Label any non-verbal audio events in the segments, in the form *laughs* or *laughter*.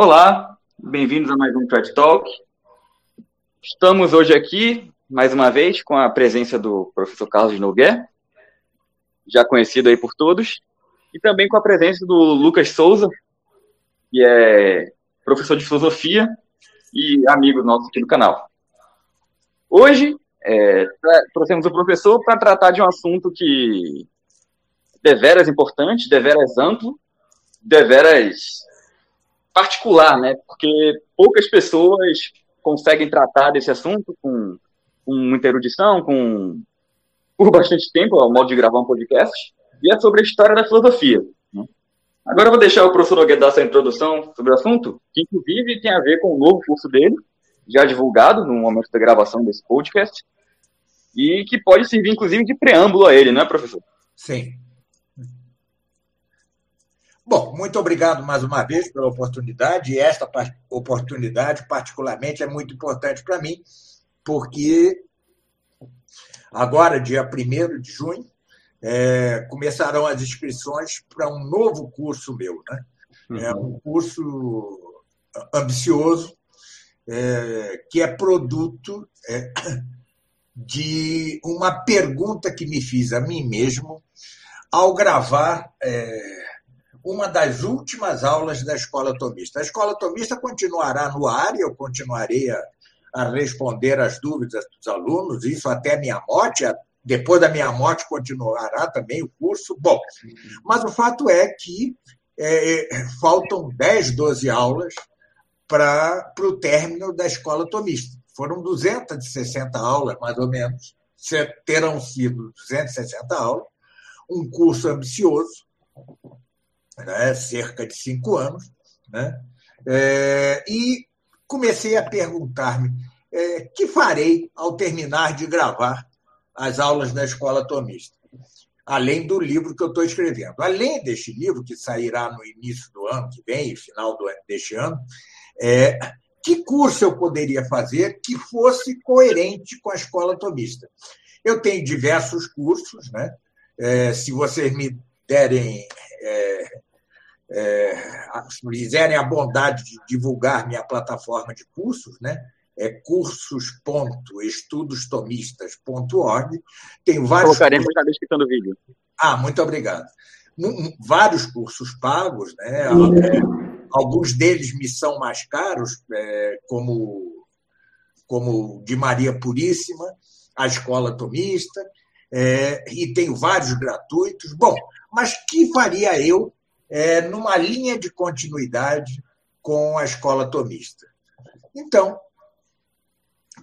Olá, bem-vindos a mais um TED Talk. Estamos hoje aqui, mais uma vez, com a presença do professor Carlos Noguer, já conhecido aí por todos, e também com a presença do Lucas Souza, que é professor de filosofia e amigo nosso aqui do canal. Hoje, é, trouxemos o professor para tratar de um assunto que deveras importante, deveras amplo, deveras particular, né? Porque poucas pessoas conseguem tratar desse assunto com, com muita erudição, com por bastante tempo, ao modo de gravar um podcast, e é sobre a história da filosofia. Né? Agora eu vou deixar o professor Nogueira dar essa introdução sobre o assunto, que inclusive tem a ver com o novo curso dele, já divulgado no momento da gravação desse podcast, e que pode servir, inclusive, de preâmbulo a ele, não é, professor? Sim. Bom, muito obrigado mais uma vez pela oportunidade, e esta oportunidade, particularmente, é muito importante para mim, porque agora, dia 1 de junho, é, começarão as inscrições para um novo curso meu. Né? É um curso ambicioso, é, que é produto é, de uma pergunta que me fiz a mim mesmo ao gravar é, uma das últimas aulas da Escola Tomista. A Escola Tomista continuará no ar e eu continuarei a, a responder as dúvidas dos alunos, isso até minha morte, depois da minha morte continuará também o curso. Bom, mas o fato é que é, faltam 10, 12 aulas para o término da escola tomista. Foram 260 aulas, mais ou menos, terão sido 260 aulas, um curso ambicioso, né, cerca de cinco anos, né, é, e comecei a perguntar-me é, que farei ao terminar de gravar as aulas da escola tomista, além do livro que eu estou escrevendo. Além deste livro, que sairá no início do ano que vem, final do, deste ano, é, que curso eu poderia fazer que fosse coerente com a escola tomista? Eu tenho diversos cursos, né? É, se vocês me derem é, é, fizerem a bondade de divulgar minha plataforma de cursos, né? É cursos.estudostomistas.org. Tem vários. Colocaremos cursos... na descrição do vídeo. Ah, muito obrigado. Vários cursos pagos, né? É, alguns deles me são mais caros, é, como, como de Maria Puríssima, a Escola Tomista, é, e tenho vários gratuitos. Bom, mas que faria eu é, numa linha de continuidade com a escola tomista. Então,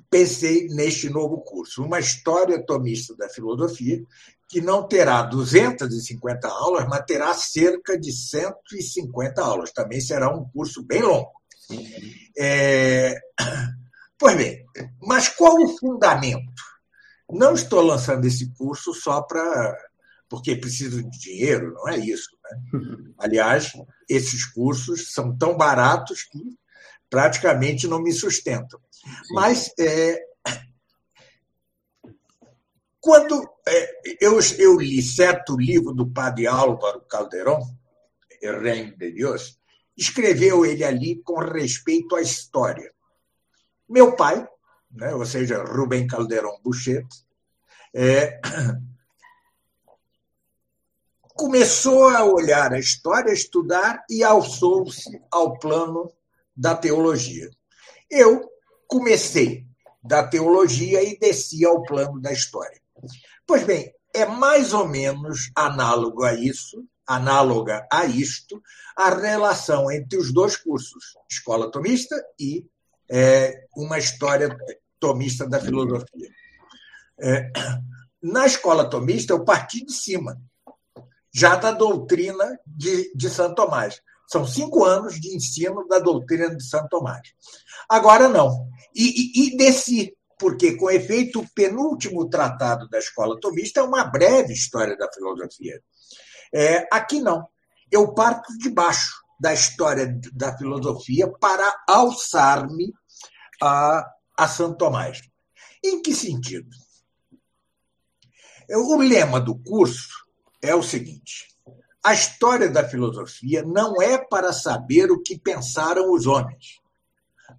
pensei neste novo curso, uma história tomista da filosofia, que não terá 250 aulas, mas terá cerca de 150 aulas. Também será um curso bem longo. É... Pois bem, mas qual o fundamento? Não estou lançando esse curso só para porque preciso de dinheiro, não é isso. Né? Aliás, esses cursos são tão baratos que praticamente não me sustentam. Sim. Mas é, quando é, eu, eu li certo livro do padre Álvaro Calderon, El Reino de Deus, escreveu ele ali com respeito à história. Meu pai, né, ou seja, Rubem Calderon Bouchet, é, começou a olhar a história, a estudar e alçou-se ao plano da teologia. Eu comecei da teologia e desci ao plano da história. Pois bem, é mais ou menos análogo a isso, análoga a isto, a relação entre os dois cursos, escola tomista e é, uma história tomista da filosofia. É, na escola tomista, eu parti de cima já da doutrina de, de Santo Tomás. São cinco anos de ensino da doutrina de Santo Tomás. Agora não. E, e, e desci, porque, com efeito, o penúltimo tratado da escola tomista é uma breve história da filosofia. É, aqui não. Eu parto de baixo da história da filosofia para alçar-me a, a Santo Tomás. Em que sentido? O lema do curso é o seguinte: a história da filosofia não é para saber o que pensaram os homens,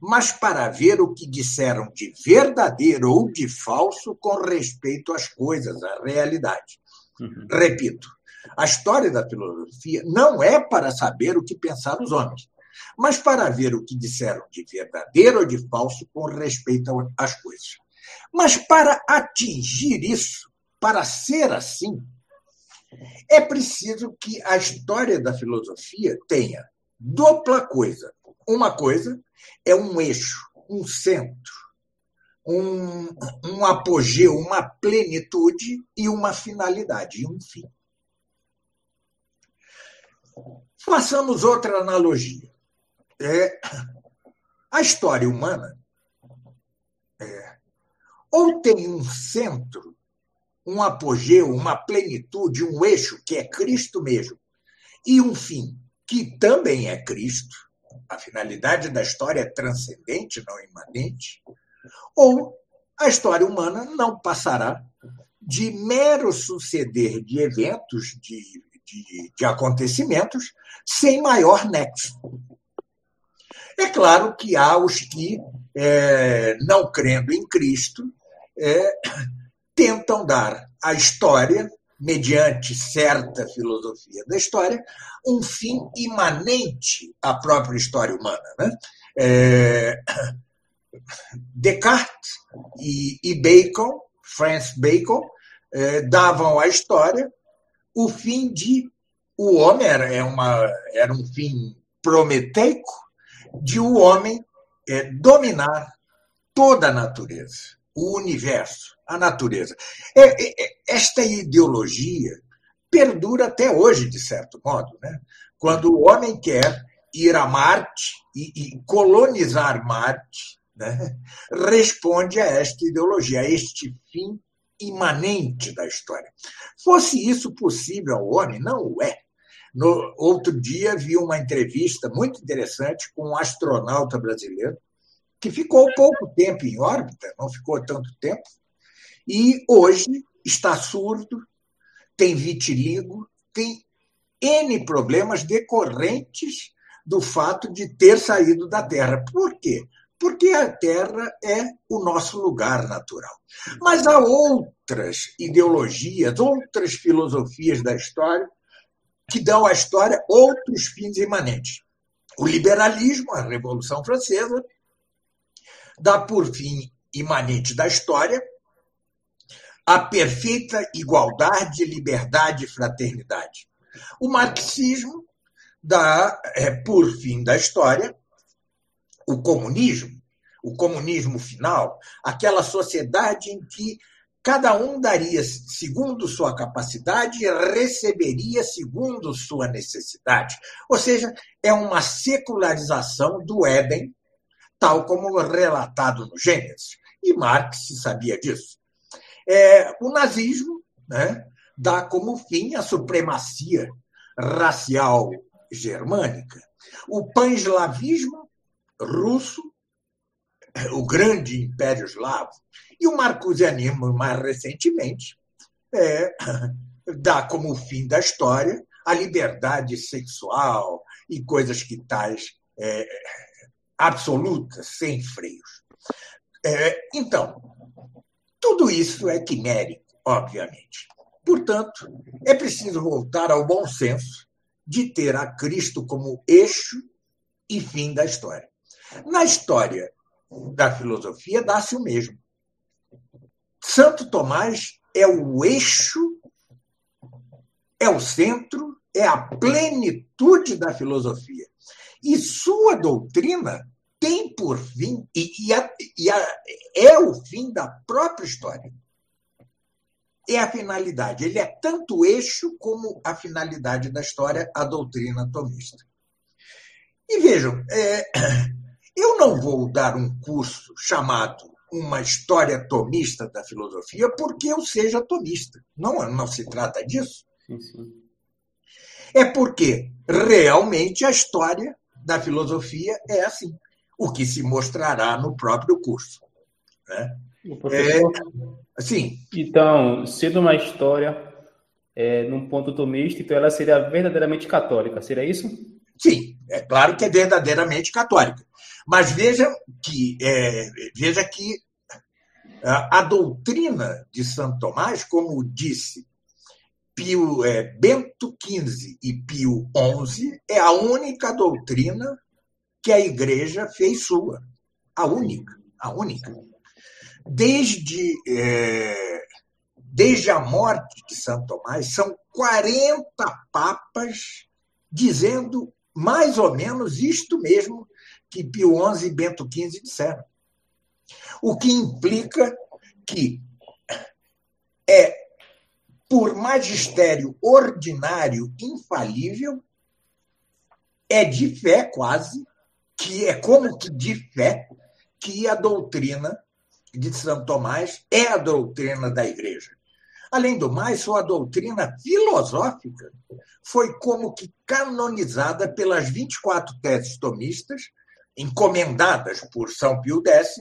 mas para ver o que disseram de verdadeiro ou de falso com respeito às coisas, à realidade. Uhum. Repito, a história da filosofia não é para saber o que pensaram os homens, mas para ver o que disseram de verdadeiro ou de falso com respeito às coisas. Mas para atingir isso, para ser assim, é preciso que a história da filosofia tenha dupla coisa. Uma coisa é um eixo, um centro, um, um apogeu, uma plenitude e uma finalidade, e um fim. Façamos outra analogia. É, a história humana é, ou tem um centro, um apogeu, uma plenitude, um eixo, que é Cristo mesmo, e um fim, que também é Cristo, a finalidade da história é transcendente, não imanente, ou a história humana não passará de mero suceder de eventos, de, de, de acontecimentos, sem maior nexo. É claro que há os que, é, não crendo em Cristo, é, tentam dar à história, mediante certa filosofia da história, um fim imanente à própria história humana. Né? É, *coughs* Descartes e, Bacon, Francis Bacon, é, davam à história o fim de o homem era, é uma, era um fim prometeico de o homem é, dominar toda a natureza, o universo, a natureza. É, é, é, esta ideologia perdura até hoje, de certo modo. Né? Quando o homem quer ir a Marte e, e colonizar Marte, né? responde a esta ideologia, a este fim imanente da história. Fosse isso possível ao homem? Não o é. No outro dia vi uma entrevista muito interessante com um astronauta brasileiro que ficou pouco tempo em órbita, não ficou tanto tempo, e hoje está surdo, tem vitiligo, tem N problemas decorrentes do fato de ter saído da Terra. Por quê? Porque a Terra é o nosso lugar natural. Mas há outras ideologias, outras filosofias da história que dão à história outros fins imanentes. O liberalismo, a Revolução Francesa, dá por fim imanente da história a perfeita igualdade, liberdade e fraternidade. O marxismo dá é, por fim da história o comunismo, o comunismo final, aquela sociedade em que Cada um daria segundo sua capacidade e receberia segundo sua necessidade. Ou seja, é uma secularização do Éden, tal como relatado no Gênesis. E Marx sabia disso. É, o nazismo né, dá como fim a supremacia racial germânica. O pan-eslavismo russo, o grande império eslavo, e o marcusianismo, mais recentemente, é, *laughs* dá como fim da história a liberdade sexual e coisas que tais é, absolutas, sem freios. É, então, tudo isso é quimérico, obviamente. Portanto, é preciso voltar ao bom senso de ter a Cristo como eixo e fim da história. Na história da filosofia, dá-se o mesmo. Santo Tomás é o eixo, é o centro, é a plenitude da filosofia. E sua doutrina tem por fim, e, e, a, e a, é o fim da própria história. É a finalidade. Ele é tanto o eixo como a finalidade da história, a doutrina tomista. E vejam, é, *coughs* eu não vou dar um curso chamado uma história tomista da filosofia porque eu seja tomista. Não, não se trata disso. Sim, sim. É porque realmente a história da filosofia é assim, o que se mostrará no próprio curso. Né? É, sim. Então, sendo uma história é, num ponto tomista, então ela seria verdadeiramente católica, seria isso? Sim, é claro que é verdadeiramente católica. Mas veja que, é, veja que a, a, doutrina de Santo Tomás, como disse Pio, é, Bento XV e Pio XI, é a única doutrina que a igreja fez sua. A única, a única. Desde, é, desde a morte de Santo Tomás, são 40 papas dizendo mais ou menos isto mesmo que Pio XI e Bento XV disseram. O que implica que é por magistério ordinário infalível, é de fé quase, que é como que de fé, que a doutrina de Santo Tomás é a doutrina da igreja. Além do mais, sua doutrina filosófica foi como que canonizada pelas 24 teses tomistas, encomendadas por São Pio X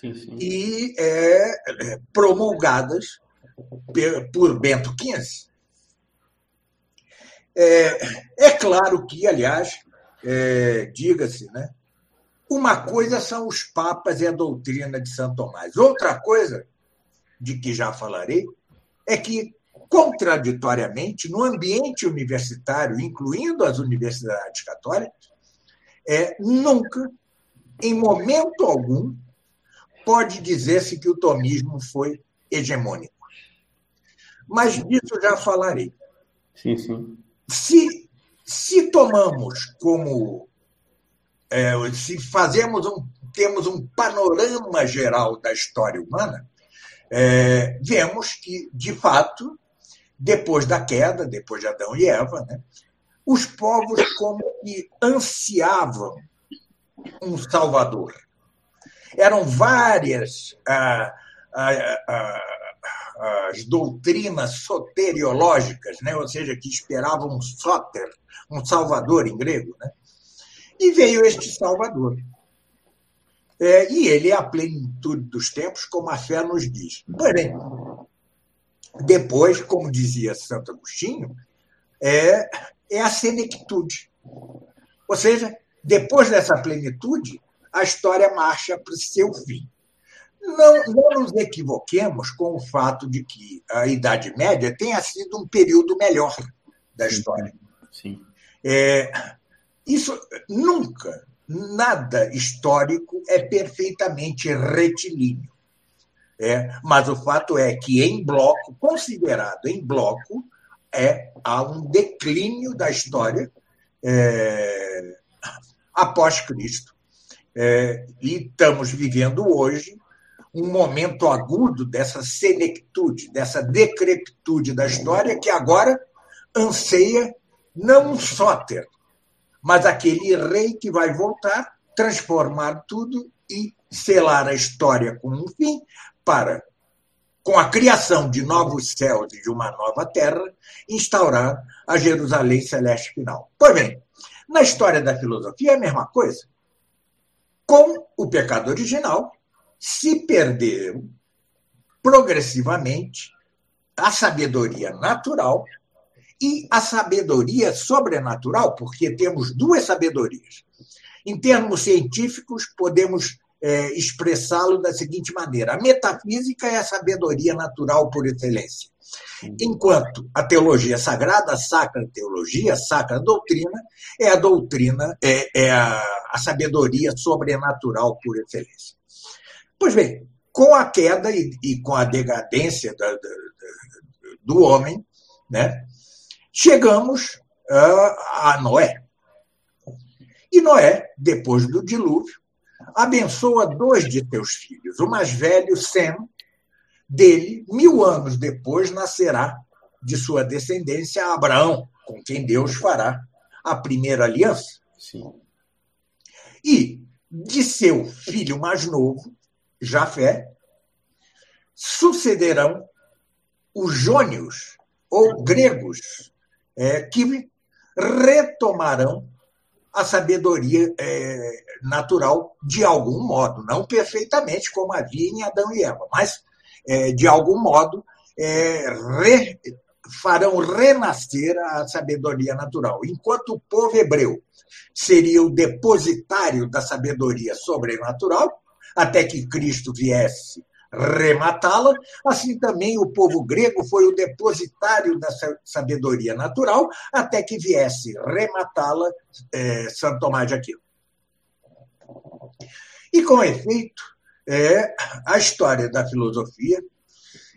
sim, sim. e é, é promulgadas por Bento XV. É, é claro que, aliás, é, diga-se, né, uma coisa são os papas e a doutrina de Santo Tomás. Outra coisa, de que já falarei, é que, contraditoriamente, no ambiente universitário, incluindo as universidades católicas, é, nunca, em momento algum, pode dizer-se que o tomismo foi hegemônico. Mas disso já falarei. Sim, sim. Se, se tomamos como. É, se fazemos um, temos um panorama geral da história humana, é, vemos que, de fato, depois da queda, depois de Adão e Eva, né, os povos como que ansiavam um Salvador. Eram várias ah, ah, ah, as doutrinas soteriológicas, né, ou seja, que esperavam um soter, um Salvador em grego. Né? E veio este Salvador. É, e ele é a plenitude dos tempos, como a fé nos diz. Porém, depois, como dizia Santo Agostinho, é, é a senectude. Ou seja, depois dessa plenitude, a história marcha para o seu fim. Não, não nos equivoquemos com o fato de que a Idade Média tenha sido um período melhor da história. Sim. É, isso nunca nada histórico é perfeitamente retilíneo. É, mas o fato é que, em bloco, considerado em bloco, é, há um declínio da história é, após Cristo. É, e estamos vivendo hoje um momento agudo dessa senectude, dessa decrepitude da história, que agora anseia não um sóter, mas aquele rei que vai voltar, transformar tudo e selar a história com um fim para, com a criação de novos céus e de uma nova terra, instaurar a Jerusalém celeste final. Pois bem, na história da filosofia é a mesma coisa. Com o pecado original, se perderam progressivamente a sabedoria natural e a sabedoria sobrenatural, porque temos duas sabedorias. Em termos científicos, podemos é, expressá-lo da seguinte maneira: a metafísica é a sabedoria natural por excelência. Enquanto a teologia sagrada, a sacra teologia, a sacra doutrina, é a doutrina, é, é a, a sabedoria sobrenatural por excelência. Pois bem, com a queda e, e com a decadência da, da, do homem, né, chegamos a Noé. E Noé, depois do dilúvio, abençoa dois de teus filhos. O mais velho, Sem, dele, mil anos depois, nascerá de sua descendência Abraão, com quem Deus fará a primeira aliança. Sim. E de seu filho mais novo, Jafé, sucederão os jônios, ou gregos, é, que retomarão a sabedoria é, natural de algum modo, não perfeitamente como havia em Adão e Eva, mas é, de algum modo é, re, farão renascer a sabedoria natural, enquanto o povo hebreu seria o depositário da sabedoria sobrenatural, até que Cristo viesse rematá-la, assim também o povo grego foi o depositário da sabedoria natural, até que viesse rematá-la é, Santo Tomás de Aquino. E, com efeito, é, a história da filosofia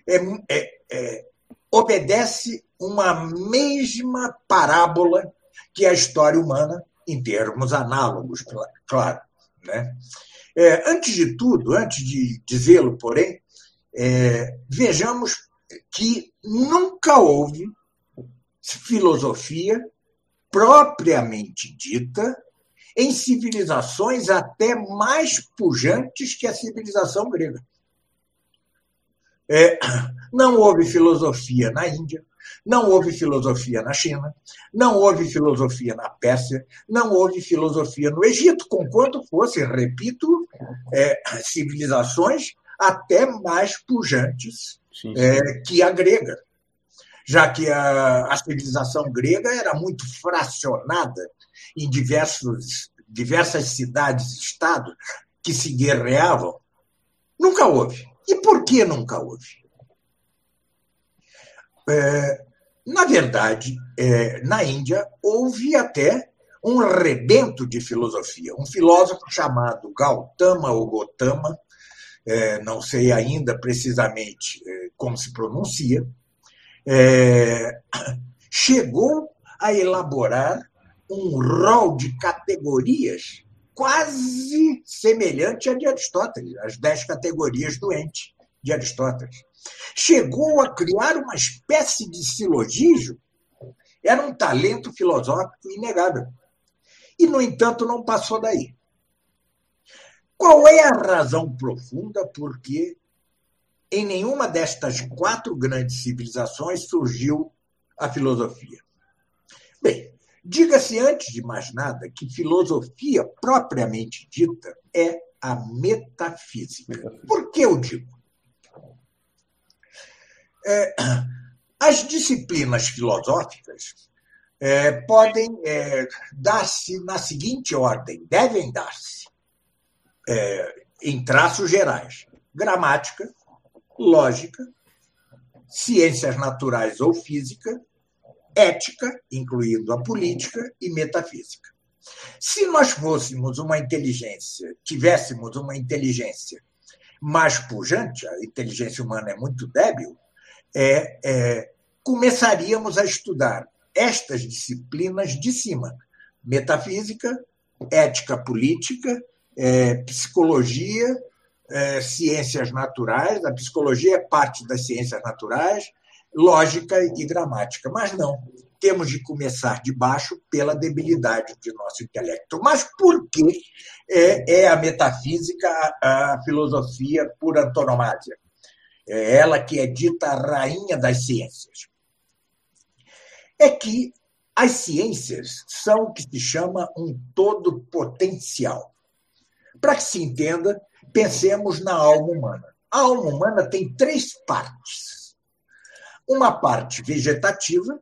é, é, é, obedece uma mesma parábola que a história humana, em termos análogos, claro. Né? É, antes de tudo, antes de dizê-lo, porém, é, vejamos que nunca houve filosofia propriamente dita em civilizações até mais pujantes que a civilização grega. É, não houve filosofia na Índia, não houve filosofia na China, não houve filosofia na Pérsia, não houve filosofia no Egito, conquanto fosse, repito, é, civilizações até mais pujantes sim, sim. É, que a grega. Já que a, a civilização grega era muito fracionada em diversos, diversas cidades-estados que se guerreavam, nunca houve. E por que nunca houve? É, na verdade, é, na Índia, houve até um rebento de filosofia. Um filósofo chamado Gautama ou Gotama, é, não sei ainda precisamente é, como se pronuncia, é, *coughs* chegou a elaborar um rol de categorias quase semelhante à de Aristóteles, as dez categorias do ente de Aristóteles. Chegou a criar uma espécie de silogismo. Era um talento filosófico inegável. E, no entanto, não passou daí. Qual é a razão profunda por que em nenhuma destas quatro grandes civilizações surgiu a filosofia? Bem, Diga-se antes de mais nada que filosofia propriamente dita é a metafísica. Por que eu digo? É, as disciplinas filosóficas é, podem é, dar-se na seguinte ordem, devem dar-se é, em traços gerais: gramática, lógica, ciências naturais ou física, ética, incluindo a política, e metafísica. Se nós fôssemos uma inteligência, tivéssemos uma inteligência mais pujante, a inteligência humana é muito débil, é, é, começaríamos a estudar estas disciplinas de cima: metafísica, ética política, é, psicologia, é, ciências naturais. A psicologia é parte das ciências naturais, lógica e gramática. Mas não, temos de começar de baixo pela debilidade de nosso intelecto. Mas por que é, é a metafísica a, a filosofia por antonomasia? É ela que é dita a rainha das ciências. É que as ciências são o que se chama um todo potencial. Para que se entenda, pensemos na alma humana. A alma humana tem três partes uma parte vegetativa,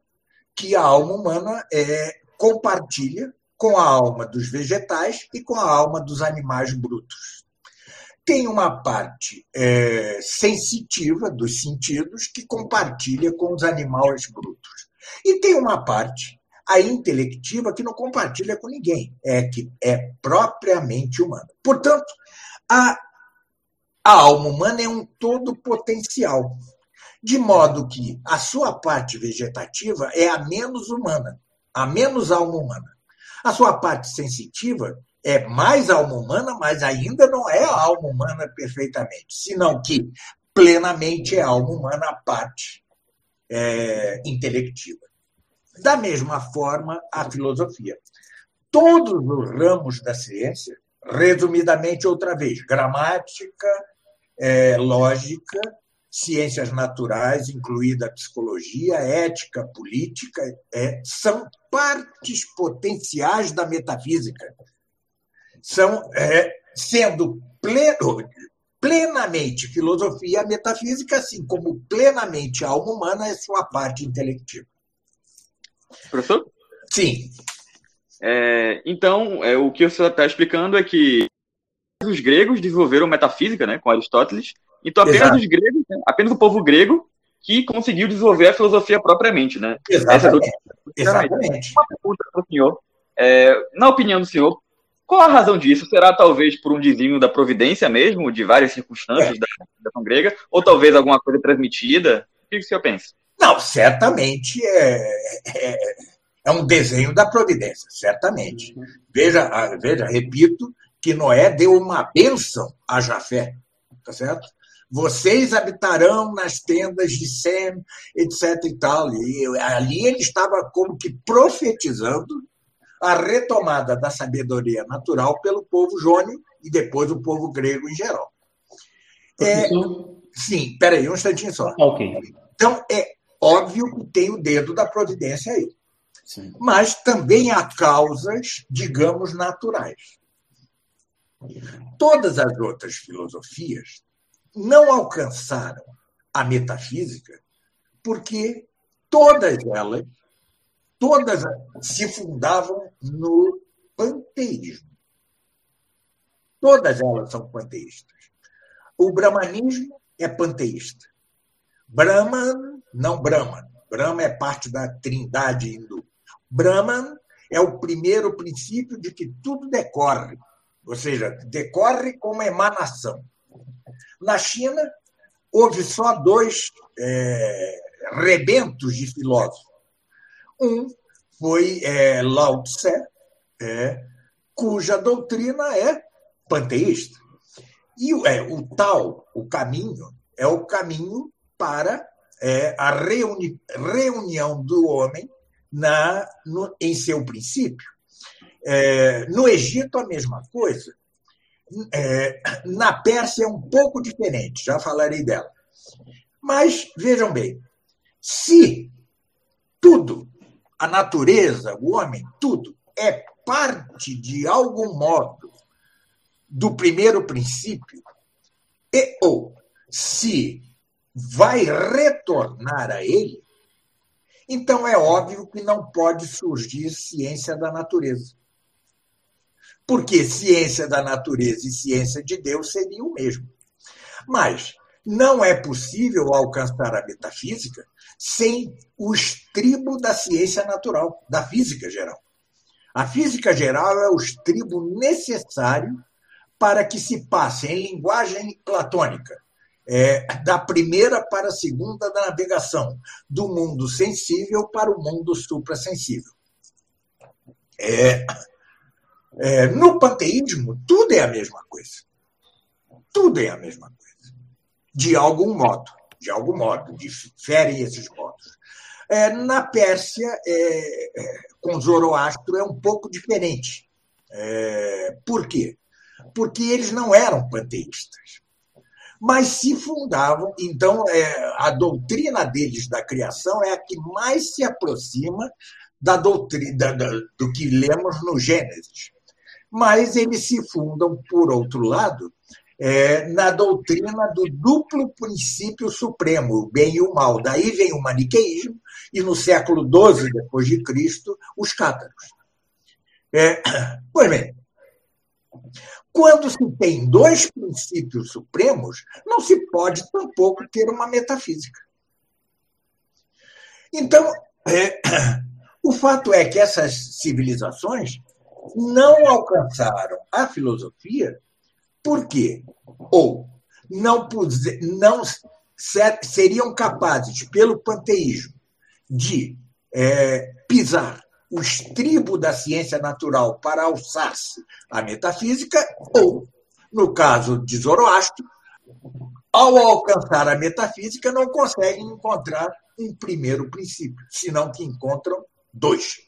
que a alma humana é, compartilha com a alma dos vegetais e com a alma dos animais brutos. Tem uma parte é, sensitiva dos sentidos que compartilha com os animais brutos. E tem uma parte, a intelectiva, que não compartilha com ninguém, é que é propriamente humana. Portanto, a, a alma humana é um todo potencial de modo que a sua parte vegetativa é a menos humana, a menos alma humana. A sua parte sensitiva é mais alma humana, mas ainda não é alma humana perfeitamente, senão que plenamente é alma humana a parte é, intelectiva. Da mesma forma, a filosofia. Todos os ramos da ciência, resumidamente outra vez, gramática, é, lógica, ciências naturais, incluída a psicologia, ética, política, é, são partes potenciais da metafísica. São, é, sendo pleno, plenamente filosofia, a metafísica, assim como plenamente a alma humana é sua parte intelectiva. Professor? Sim. É, então, é, o que senhor está explicando é que os gregos desenvolveram metafísica, né, com Aristóteles. Então, apenas Exato. os gregos, né, apenas o povo grego que conseguiu desenvolver a filosofia propriamente, né? Exatamente. É Exatamente. Uma pergunta para o senhor. É, na opinião do senhor, qual a razão disso? Será talvez por um desvio da providência mesmo, de várias circunstâncias é. da civilização grega, ou talvez alguma coisa transmitida? O que o senhor pensa? Não, certamente é, é, é um desenho da providência, certamente. Veja, veja, repito, que Noé deu uma bênção a Jafé, tá certo? Vocês habitarão nas tendas de Sem, etc e tal. E ali ele estava como que profetizando a retomada da sabedoria natural pelo povo jônio e depois o povo grego em geral. É, sim, peraí, um instantinho só. Ok. Então, é óbvio que tem o dedo da providência aí. Sim. Mas também há causas, digamos, naturais. Todas as outras filosofias não alcançaram a metafísica porque todas elas todas se fundavam no panteísmo. Todas elas são panteístas. O brahmanismo é panteísta. Brahman, não Brahman. Brahma é parte da trindade hindu. Brahman é o primeiro princípio de que tudo decorre, ou seja, decorre como emanação. Na China, houve só dois é, rebentos de filósofos. Um foi é, Lao Tse, é, cuja doutrina é panteísta. E é, o tal, o caminho, é o caminho para é, a reuni reunião do homem na, no, em seu princípio. É, no Egito, a mesma coisa. É, na Pérsia é um pouco diferente, já falarei dela. Mas, vejam bem, se tudo a natureza, o homem, tudo, é parte, de algum modo, do primeiro princípio, e ou se vai retornar a ele, então é óbvio que não pode surgir ciência da natureza. Porque ciência da natureza e ciência de Deus seriam o mesmo. Mas não é possível alcançar a metafísica sem o estribo da ciência natural, da física geral. A física geral é o estribo necessário para que se passe em linguagem platônica, é, da primeira para a segunda da navegação, do mundo sensível para o mundo suprassensível. É, é, no panteísmo, tudo é a mesma coisa. Tudo é a mesma coisa. De algum modo de algum modo, diferem esses modos. É, na Pérsia, é, é, com Zoroastro, é um pouco diferente. É, por quê? Porque eles não eram panteístas, mas se fundavam. Então, é, a doutrina deles da criação é a que mais se aproxima da doutrina da, do que lemos no Gênesis. Mas eles se fundam, por outro lado, é, na doutrina do duplo princípio supremo, o bem e o mal. Daí vem o maniqueísmo e no século XII depois de Cristo os cátaros. É, *clears throat* pois bem, quando se tem dois princípios supremos, não se pode tampouco ter uma metafísica. Então, é, *clears throat* o fato é que essas civilizações não alcançaram a filosofia por quê? Ou não, não seriam capazes, pelo panteísmo, de é, pisar o estribo da ciência natural para alçar-se à metafísica, ou, no caso de Zoroastro, ao alcançar a metafísica, não conseguem encontrar um primeiro princípio, senão que encontram dois.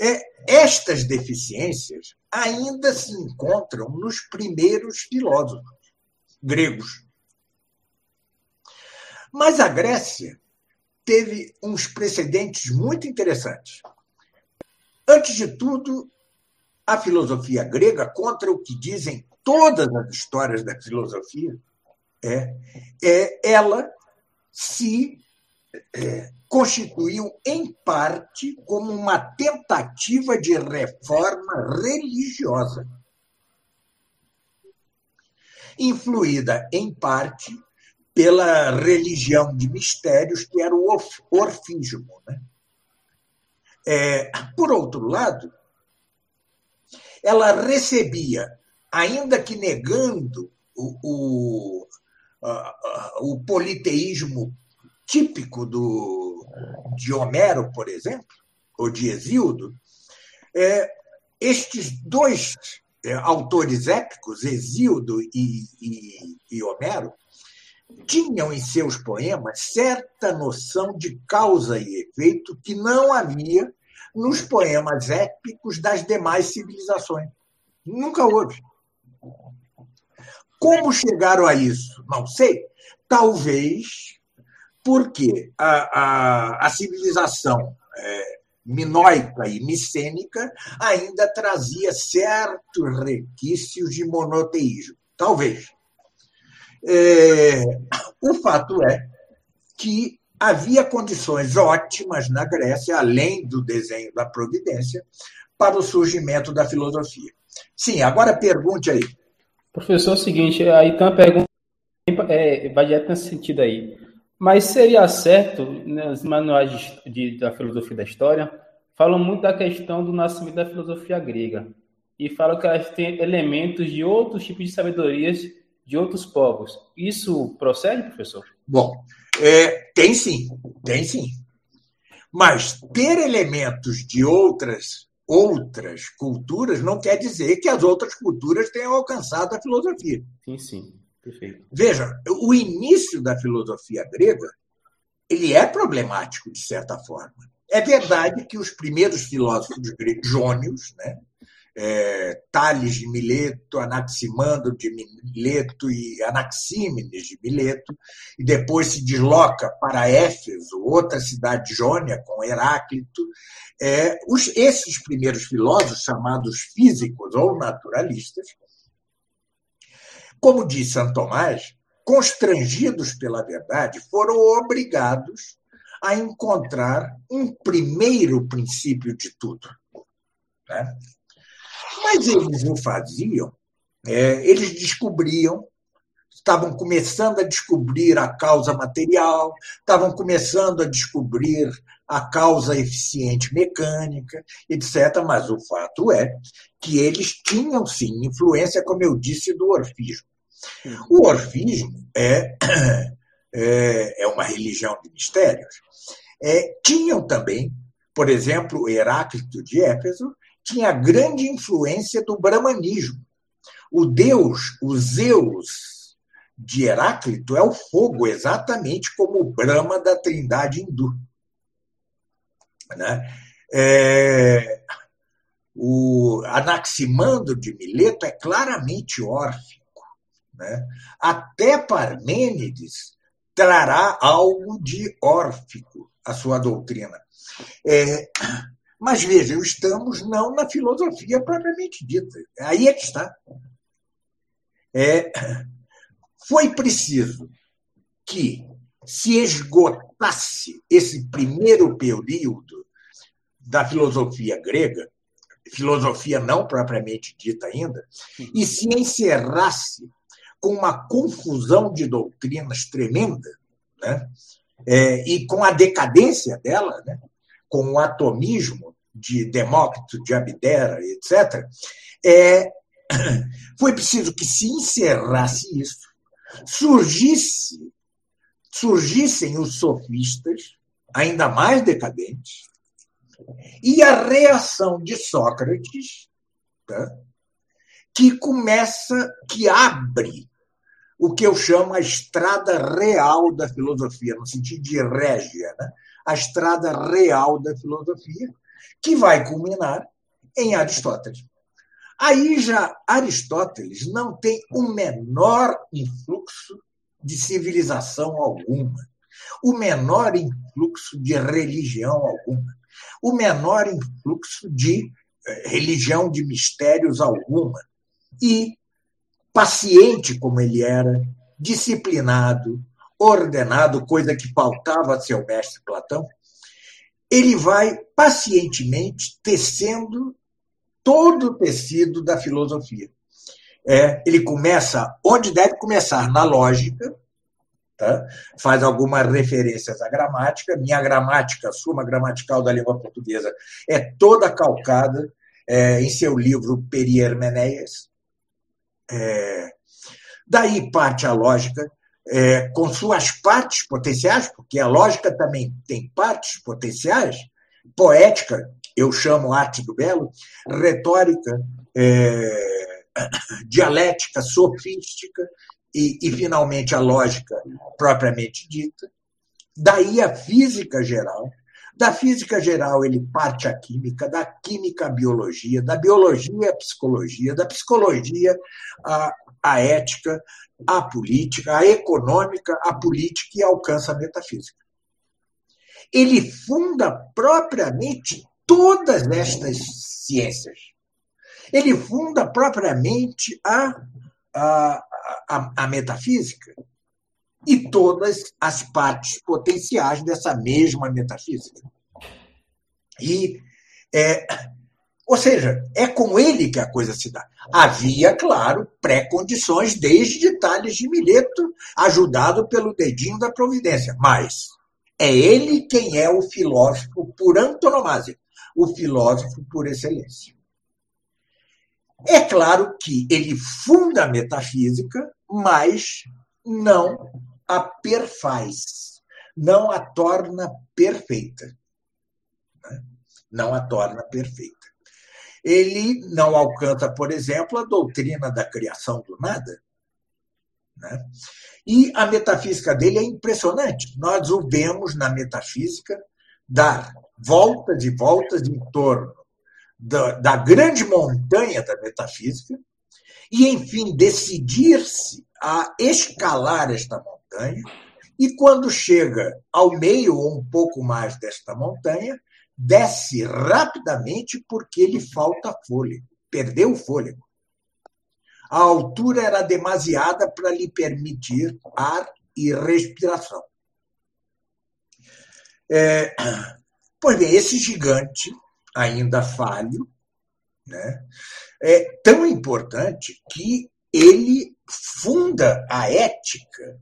É, estas deficiências ainda se encontram nos primeiros filósofos gregos. Mas a Grécia teve uns precedentes muito interessantes. Antes de tudo, a filosofia grega contra o que dizem todas as histórias da filosofia é, é ela se constituiu, em parte, como uma tentativa de reforma religiosa, influída, em parte, pela religião de mistérios, que era o orfismo. Né? É, por outro lado, ela recebia, ainda que negando o, o, o politeísmo típico do, de Homero, por exemplo, ou de Exildo, é, estes dois é, autores épicos, Exildo e, e, e Homero, tinham em seus poemas certa noção de causa e efeito que não havia nos poemas épicos das demais civilizações. Nunca houve. Como chegaram a isso? Não sei. Talvez porque a, a, a civilização é, minoica e micênica ainda trazia certos requisitos de monoteísmo. Talvez. É, o fato é que havia condições ótimas na Grécia, além do desenho da providência, para o surgimento da filosofia. Sim, agora pergunte aí. Professor, é o seguinte, aí tem uma pergunta, é, vai direto nesse sentido aí. Mas seria certo, né, manuais de, de, da filosofia da história, falam muito da questão do nascimento da filosofia grega. E falam que elas têm elementos de outros tipos de sabedorias de outros povos. Isso procede, professor? Bom, é, tem sim, tem sim. Mas ter elementos de outras outras culturas não quer dizer que as outras culturas tenham alcançado a filosofia. Sim, sim. Perfeito. Veja, o início da filosofia grega ele é problemático de certa forma. É verdade que os primeiros filósofos jônios, né, é, Tales de Mileto, Anaximandro de Mileto e Anaxímenes de Mileto, e depois se desloca para Éfeso, outra cidade jônia, com Heráclito. É, os, esses primeiros filósofos, chamados físicos ou naturalistas, como diz Santo Tomás, constrangidos pela verdade, foram obrigados a encontrar um primeiro princípio de tudo. Né? Mas eles o faziam, é, eles descobriam, estavam começando a descobrir a causa material, estavam começando a descobrir a causa eficiente mecânica, etc. Mas o fato é que eles tinham, sim, influência, como eu disse, do orfismo. O orfismo é, *clears throat* é, é uma religião de mistérios. É, tinham também, por exemplo, Heráclito de Éfeso, tinha grande influência do brahmanismo. O deus, o Zeus de Heráclito, é o fogo, exatamente como o Brahma da trindade hindu. Né? É, o Anaximandro de Mileto é claramente órfico. Né? Até Parmênides trará algo de órfico à sua doutrina. É, mas vejam, estamos não na filosofia propriamente dita. Aí é que está. É, foi preciso que se esgotasse esse primeiro período da filosofia grega, filosofia não propriamente dita ainda, e se encerrasse com uma confusão de doutrinas tremenda, né? É, e com a decadência dela, né? com o atomismo de Demócrito, de Abdera, etc., é, *coughs* foi preciso que se encerrasse isso, surgisse, surgissem os sofistas, ainda mais decadentes, e a reação de Sócrates, tá, que começa, que abre o que eu chamo a estrada real da filosofia, no sentido de régia, né? a estrada real da filosofia, que vai culminar em Aristóteles. Aí já Aristóteles não tem o menor influxo de civilização alguma, o menor influxo de religião alguma, o menor influxo de é, religião de mistérios alguma. E, paciente como ele era, disciplinado, ordenado, coisa que faltava a seu mestre Platão, ele vai pacientemente tecendo todo o tecido da filosofia. É, ele começa onde deve começar, na lógica, tá? faz algumas referências à gramática. Minha gramática, Suma Gramatical da Língua Portuguesa, é toda calcada é, em seu livro Periermeneias. É, daí parte a lógica, é, com suas partes potenciais, porque a lógica também tem partes potenciais, poética, eu chamo arte do belo, retórica, é, *coughs* dialética, sofística e, e, finalmente, a lógica propriamente dita. Daí a física geral. Da física geral, ele parte a química, da química a biologia, da biologia a psicologia, da psicologia a ética, a política, a econômica, a política e alcança a metafísica. Ele funda propriamente todas estas ciências. Ele funda propriamente a, a, a, a metafísica e todas as partes potenciais dessa mesma metafísica. E é, ou seja, é com ele que a coisa se dá. Havia, claro, pré-condições desde Tales de Mileto, ajudado pelo dedinho da providência, mas é ele quem é o filósofo por antonomasia, o filósofo por excelência. É claro que ele funda a metafísica, mas não a perfaz, não a torna perfeita. Né? Não a torna perfeita ele não alcança, por exemplo, a doutrina da criação do nada. Né? E a metafísica dele é impressionante. Nós o vemos na metafísica dar voltas e voltas em torno da, da grande montanha da metafísica e, enfim, decidir-se a escalar esta montanha. E quando chega ao meio ou um pouco mais desta montanha, desce rapidamente porque lhe falta fôlego, perdeu o fôlego. A altura era demasiada para lhe permitir ar e respiração. É, pois bem, esse gigante, ainda falho, né, é tão importante que ele funda a ética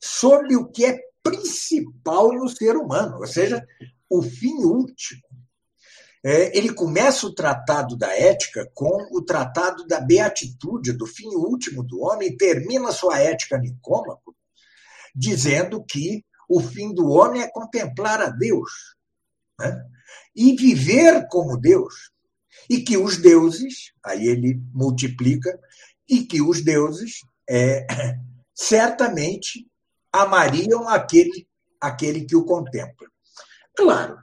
sobre o que é principal no ser humano, ou seja, o fim último. É, ele começa o tratado da ética com o tratado da beatitude, do fim último do homem, e termina sua ética Nicômaco, dizendo que o fim do homem é contemplar a Deus né? e viver como Deus. E que os deuses, aí ele multiplica, e que os deuses é, *clears throat* certamente amariam aquele, aquele que o contempla. Claro,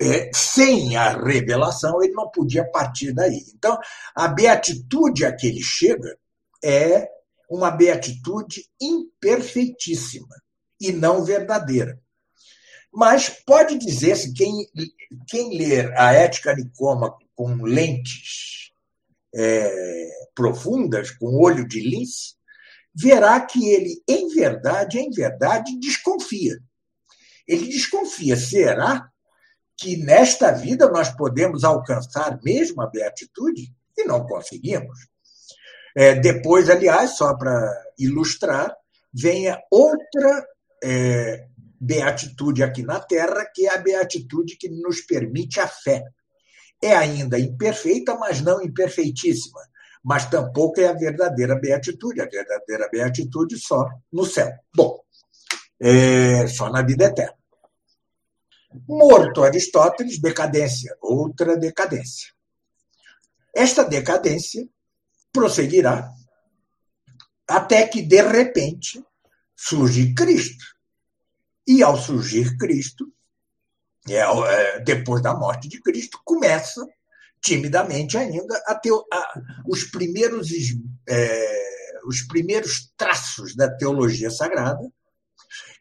é, sem a revelação, ele não podia partir daí. Então, a beatitude a que ele chega é uma beatitude imperfeitíssima e não verdadeira. Mas pode dizer-se, quem, quem ler a Ética Nicômaco com lentes é, profundas, com olho de lince, verá que ele, em verdade, em verdade, desconfia ele desconfia: será que nesta vida nós podemos alcançar mesmo a beatitude? E não conseguimos. É, depois, aliás, só para ilustrar, vem outra é, beatitude aqui na Terra, que é a beatitude que nos permite a fé. É ainda imperfeita, mas não imperfeitíssima. Mas tampouco é a verdadeira beatitude. A verdadeira beatitude só no céu. Bom, é, só na vida eterna. Morto Aristóteles, decadência, outra decadência. Esta decadência prosseguirá até que, de repente, surge Cristo. E, ao surgir Cristo, é, é, depois da morte de Cristo, começa, timidamente ainda, a ter a, os, primeiros, é, os primeiros traços da teologia sagrada,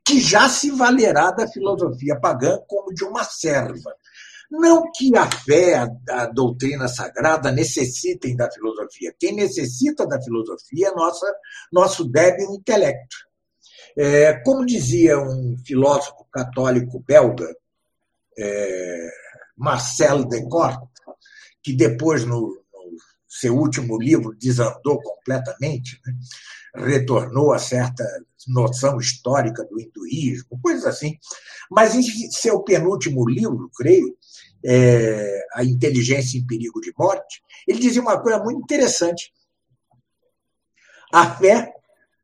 que já se valerá da filosofia pagã como de uma serva. Não que a fé, a, a doutrina sagrada necessitem da filosofia. Quem necessita da filosofia é nossa, nosso débil intelecto. É, como dizia um filósofo católico belga, é, Marcel Descartes, que depois, no, no, seu último livro, desandou completamente, né? retornou a certa noção histórica do hinduísmo, coisas assim. Mas em seu penúltimo livro, creio, é, A Inteligência em Perigo de Morte, ele dizia uma coisa muito interessante. A fé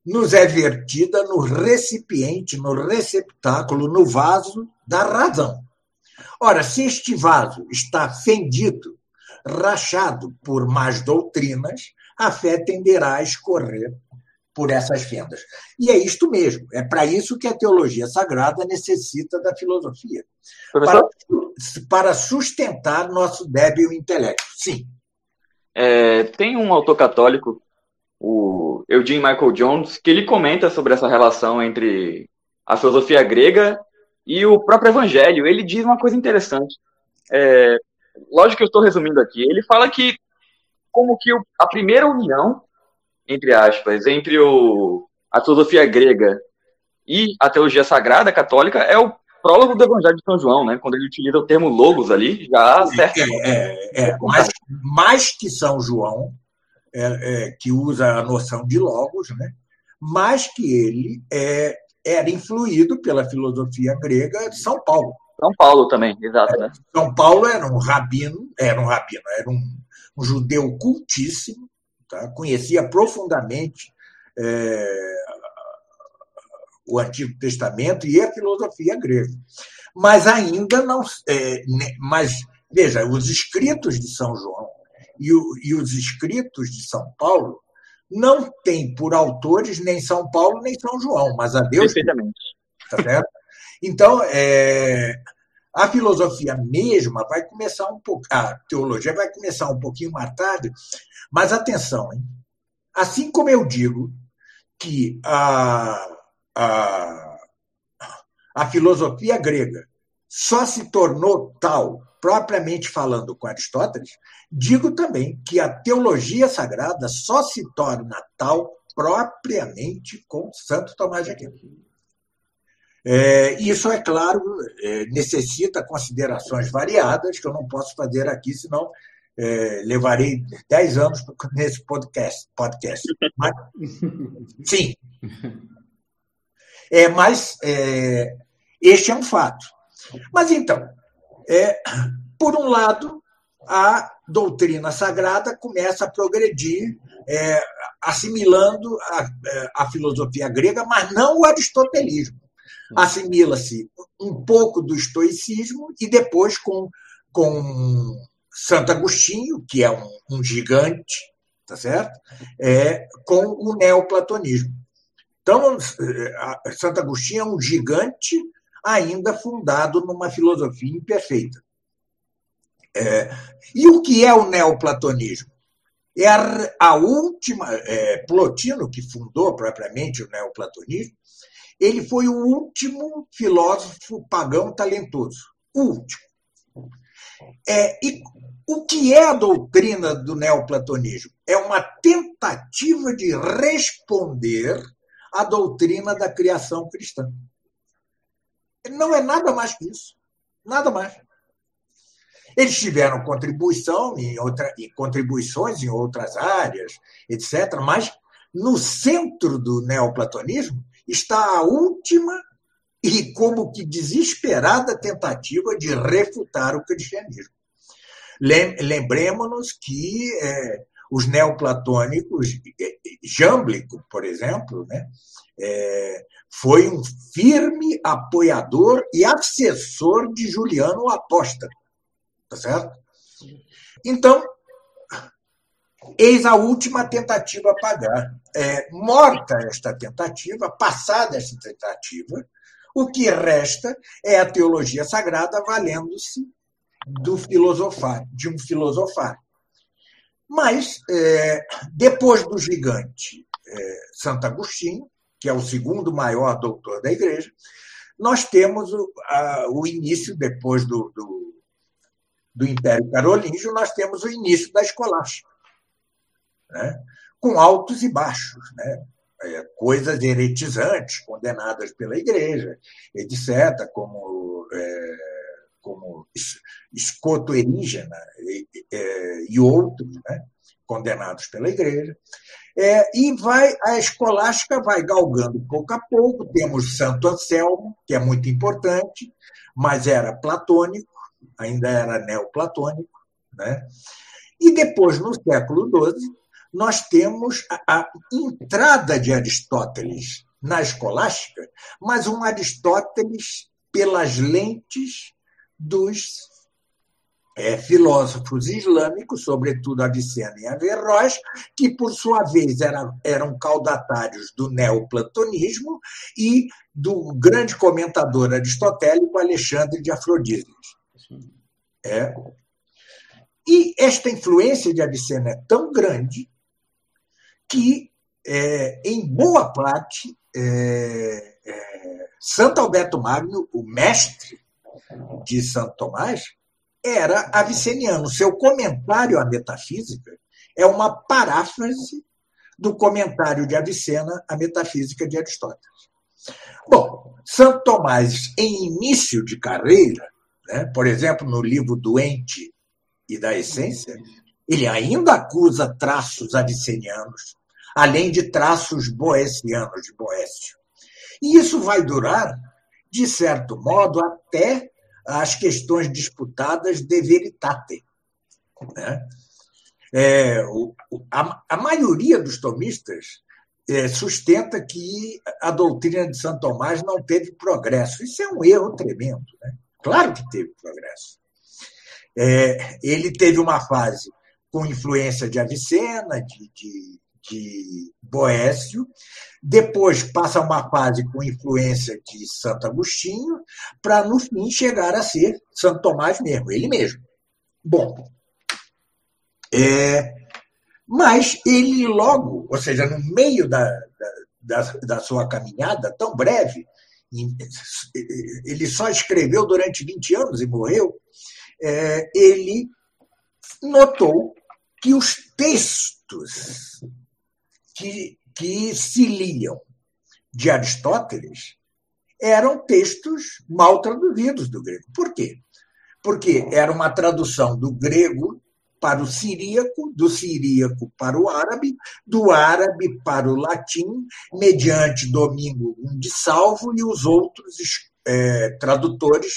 nos é vertida no recipiente, no receptáculo, no vaso da razão. Ora, se este vaso está fendido, rachado por más doutrinas, a fé tenderá a escorrer por essas fendas. E é isto mesmo. É para isso que a teologia sagrada necessita da filosofia. Para, para, sustentar nosso débil intelecto. Sim. É, tem um autor católico, o Eugene Michael Jones, que ele comenta sobre essa relação entre a filosofia grega e o próprio evangelho. Ele diz uma coisa interessante. É, lógico que eu estou resumindo aqui. Ele fala que como que a primeira união entre aspas, entre o, a filosofia grega e a teologia sagrada católica é o prólogo do Evangelho de São João, né? Quando ele utiliza o termo logos ali, já acerta. É, é, é, mais, mais que São João, é, é, que usa a noção de logos, né? mais que ele é, era influído pela filosofia grega de São Paulo. São Paulo também, exato. Né? São Paulo era um rabino, era um rabino, era um, um judeu cultíssimo, tá? conhecia profundamente é, o Antigo Testamento e a filosofia grega. Mas ainda não. É, mas, veja, os escritos de São João e, o, e os escritos de São Paulo não têm por autores nem São Paulo nem São João, mas a Deus. Perfeitamente. Tá certo? Então, é, a filosofia mesma vai começar um pouco, a teologia vai começar um pouquinho mais tarde, mas atenção, hein? assim como eu digo que a, a, a filosofia grega só se tornou tal, propriamente falando com Aristóteles, digo também que a teologia sagrada só se torna tal propriamente com Santo Tomás de Aquino. É, isso, é claro, é, necessita considerações variadas, que eu não posso fazer aqui, senão é, levarei 10 anos nesse podcast. podcast. Mas, *laughs* sim. É, mas é, este é um fato. Mas então, é, por um lado, a doutrina sagrada começa a progredir, é, assimilando a, é, a filosofia grega, mas não o aristotelismo assimila-se um pouco do estoicismo e depois com, com Santo Agostinho, que é um, um gigante, tá certo? É, com o neoplatonismo. Então, Santo Agostinho é um gigante ainda fundado numa filosofia imperfeita. É, e o que é o neoplatonismo? É a, a última. É, Plotino, que fundou propriamente o neoplatonismo, ele foi o último filósofo pagão talentoso. O último. É, e o que é a doutrina do neoplatonismo? É uma tentativa de responder à doutrina da criação cristã. Não é nada mais que isso. Nada mais. Eles tiveram contribuição em outra, em contribuições em outras áreas, etc., mas no centro do neoplatonismo está a última e como que desesperada tentativa de refutar o cristianismo. Lembremos-nos que é, os neoplatônicos, é, Jâmblico, por exemplo, né, é, foi um firme apoiador e assessor de Juliano o Apóstolo. Tá certo? Então, Eis a última tentativa a pagar. É, morta esta tentativa, passada esta tentativa, o que resta é a teologia sagrada valendo-se do filosofar, de um filosofar. Mas, é, depois do gigante é, Santo Agostinho, que é o segundo maior doutor da igreja, nós temos o, a, o início, depois do, do, do Império Carolíngio, nós temos o início da escolástica, né? Com altos e baixos, né? É, coisas heretizantes condenadas pela Igreja, etc., como, é, como escoto erígena e, é, e outros, né? condenados pela Igreja. É, e vai a escolástica vai galgando pouco a pouco. Temos Santo Anselmo, que é muito importante, mas era platônico, ainda era neoplatônico. Né? E depois, no século XII, nós temos a, a entrada de Aristóteles na escolástica, mas um Aristóteles pelas lentes dos é, filósofos islâmicos, sobretudo Avicena e Averroes, que, por sua vez, eram, eram caudatários do neoplatonismo e do grande comentador aristotélico Alexandre de Afrodísio. É. E esta influência de Avicena é tão grande que, é, em boa parte, é, é Santo Alberto Magno, o mestre de Santo Tomás, era aviceniano. Seu comentário à metafísica é uma paráfrase do comentário de Avicena à metafísica de Aristóteles. Bom, Santo Tomás, em início de carreira, né, por exemplo, no livro Doente e da Essência, ele ainda acusa traços avicenianos, além de traços boecianos de Boécio. E isso vai durar, de certo modo, até as questões disputadas de veritate. Né? É, o, a, a, maioria dos tomistas é, sustenta que a doutrina de São Tomás não teve progresso. Isso é um erro tremendo. Né? Claro que teve progresso. É, ele teve uma fase com influência de Avicena, de, de, de Boécio, depois passa uma fase com influência de Santo Agostinho, para no fim chegar a ser Santo Tomás mesmo, ele mesmo. Bom, é, mas ele logo, ou seja, no meio da, da, da sua caminhada tão breve, ele só escreveu durante 20 anos e morreu, é, ele notou que os textos que, que se liam de Aristóteles eram textos mal traduzidos do grego. Por quê? Porque era uma tradução do grego para o siríaco, do siríaco para o árabe, do árabe para o latim, mediante Domingo de Salvo e os outros é, tradutores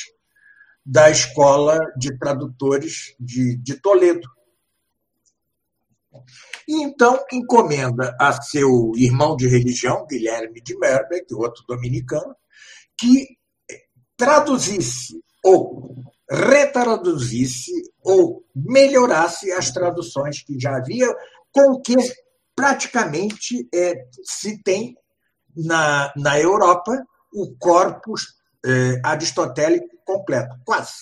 da Escola de Tradutores de, de Toledo. E então encomenda a seu irmão de religião, Guilherme de Merbeck, outro dominicano, que traduzisse ou retraduzisse ou melhorasse as traduções que já havia, com que praticamente é, se tem na, na Europa o corpus é, aristotélico completo, quase.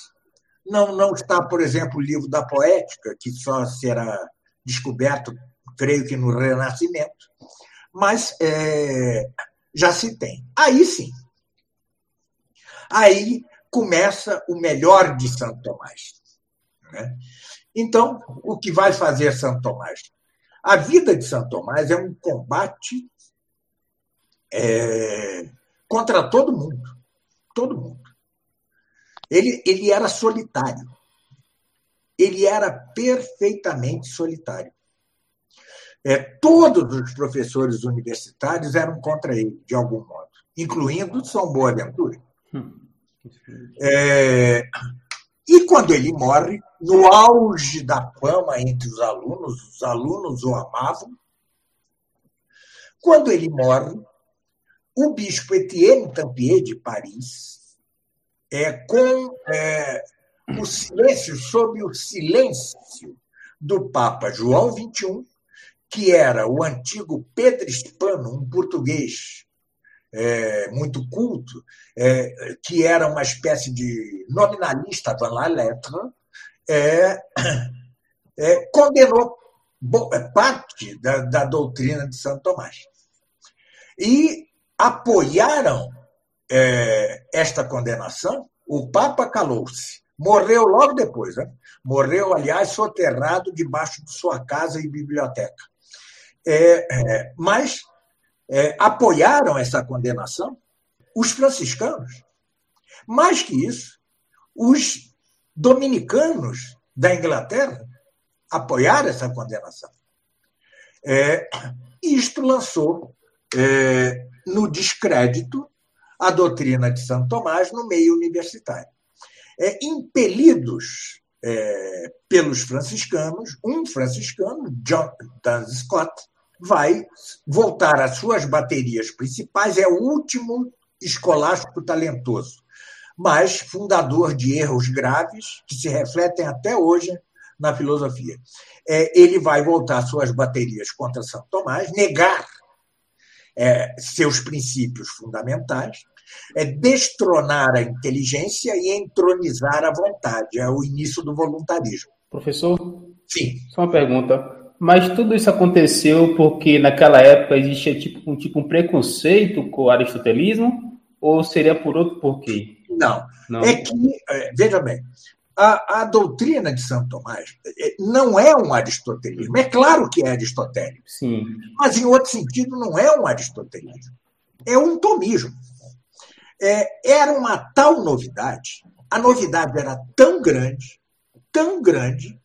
Não, não está, por exemplo, o livro da poética, que só será descoberto, creio que no Renascimento, mas é, já se tem. Aí sim. Aí começa o melhor de Santo Tomás. Né? Então, o que vai fazer Santo Tomás? A vida de Santo Tomás é um combate é, contra todo mundo. Todo mundo. Ele, ele era solitário ele era perfeitamente solitário. É, todos os professores universitários eram contra ele, de algum modo, incluindo São Boaventura. É, e quando ele morre, no auge da fama entre os alunos, os alunos o amavam. Quando ele morre, o bispo Etienne Tampier de Paris, é, com é, o silêncio sob o silêncio do Papa João XXI, que era o antigo Pedro Hispano, um português é, muito culto, é, que era uma espécie de nominalista van la lettre, é, é condenou é, parte da, da, doutrina de Santo Tomás. E apoiaram é, esta condenação, o Papa calou-se Morreu logo depois, né? Morreu, aliás, soterrado debaixo de sua casa e biblioteca. É, é, mas é, apoiaram essa condenação os franciscanos. Mais que isso, os dominicanos da Inglaterra apoiaram essa condenação. É, isto lançou é, no descrédito a doutrina de Santo Tomás no meio universitário. É, impelidos é, pelos franciscanos, um franciscano, John Duns Scott, vai voltar às suas baterias principais, é o último escolástico talentoso, mas fundador de erros graves que se refletem até hoje na filosofia. É, ele vai voltar às suas baterias contra São Tomás, negar é, seus princípios fundamentais, é destronar a inteligência e entronizar a vontade. É o início do voluntarismo. Professor? Sim. Só uma pergunta. Mas tudo isso aconteceu porque naquela época existia tipo um, tipo um preconceito com o aristotelismo? Ou seria por outro porquê? Não. não. É que, é, veja bem, a, a, doutrina de Santo Tomás é, não é um aristotelismo. É claro que é aristotélico. Sim. Mas, em outro sentido, não é um aristotelismo. É um tomismo. É, era uma tal novidade, a novidade era tão grande, tão grande,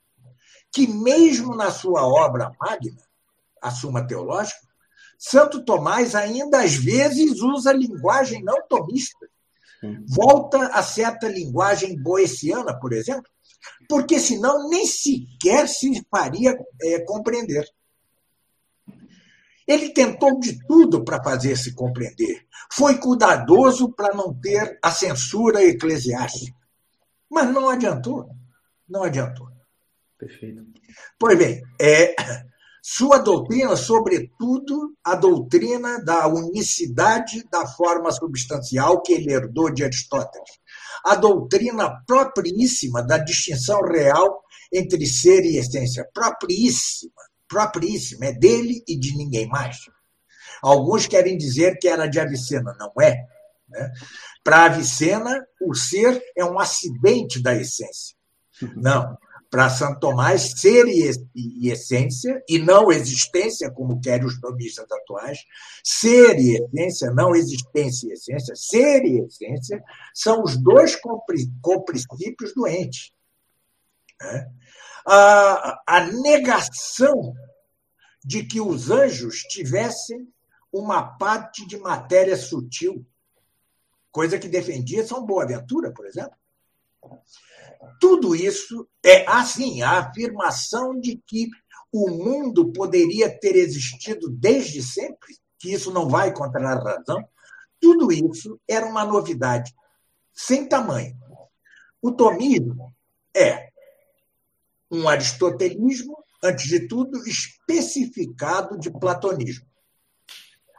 que mesmo na sua obra magna, a Suma Teológica, Santo Tomás ainda às vezes usa linguagem não tomista. Volta a certa linguagem boeciana, por exemplo, porque senão nem sequer se faria é, compreender. Ele tentou de tudo para fazer-se compreender. Foi cuidadoso para não ter a censura eclesiástica. Mas não adiantou. Não adiantou. Perfeito. Pois bem, é, sua doutrina, sobretudo a doutrina da unicidade da forma substancial que ele herdou de Aristóteles. A doutrina propríssima da distinção real entre ser e essência. Propríssima, propríssima, é dele e de ninguém mais. Alguns querem dizer que era de Avicena, não é. Né? Para Avicena, o ser é um acidente da essência. Não para Santo Tomás ser e, essência, e não existência, como querem os tomistas atuais, ser e essência, não existência e essência, ser e essência, são os dois comprincípios doentes. Né? A, a negação de que os anjos tivessem uma parte de matéria sutil, coisa que defendia São Boaventura, por exemplo. Tudo isso é, assim, a afirmação de que o mundo poderia ter existido desde sempre, que isso não vai contra a razão, tudo isso era uma novidade sem tamanho. O tomismo é um aristotelismo, antes de tudo, especificado de platonismo.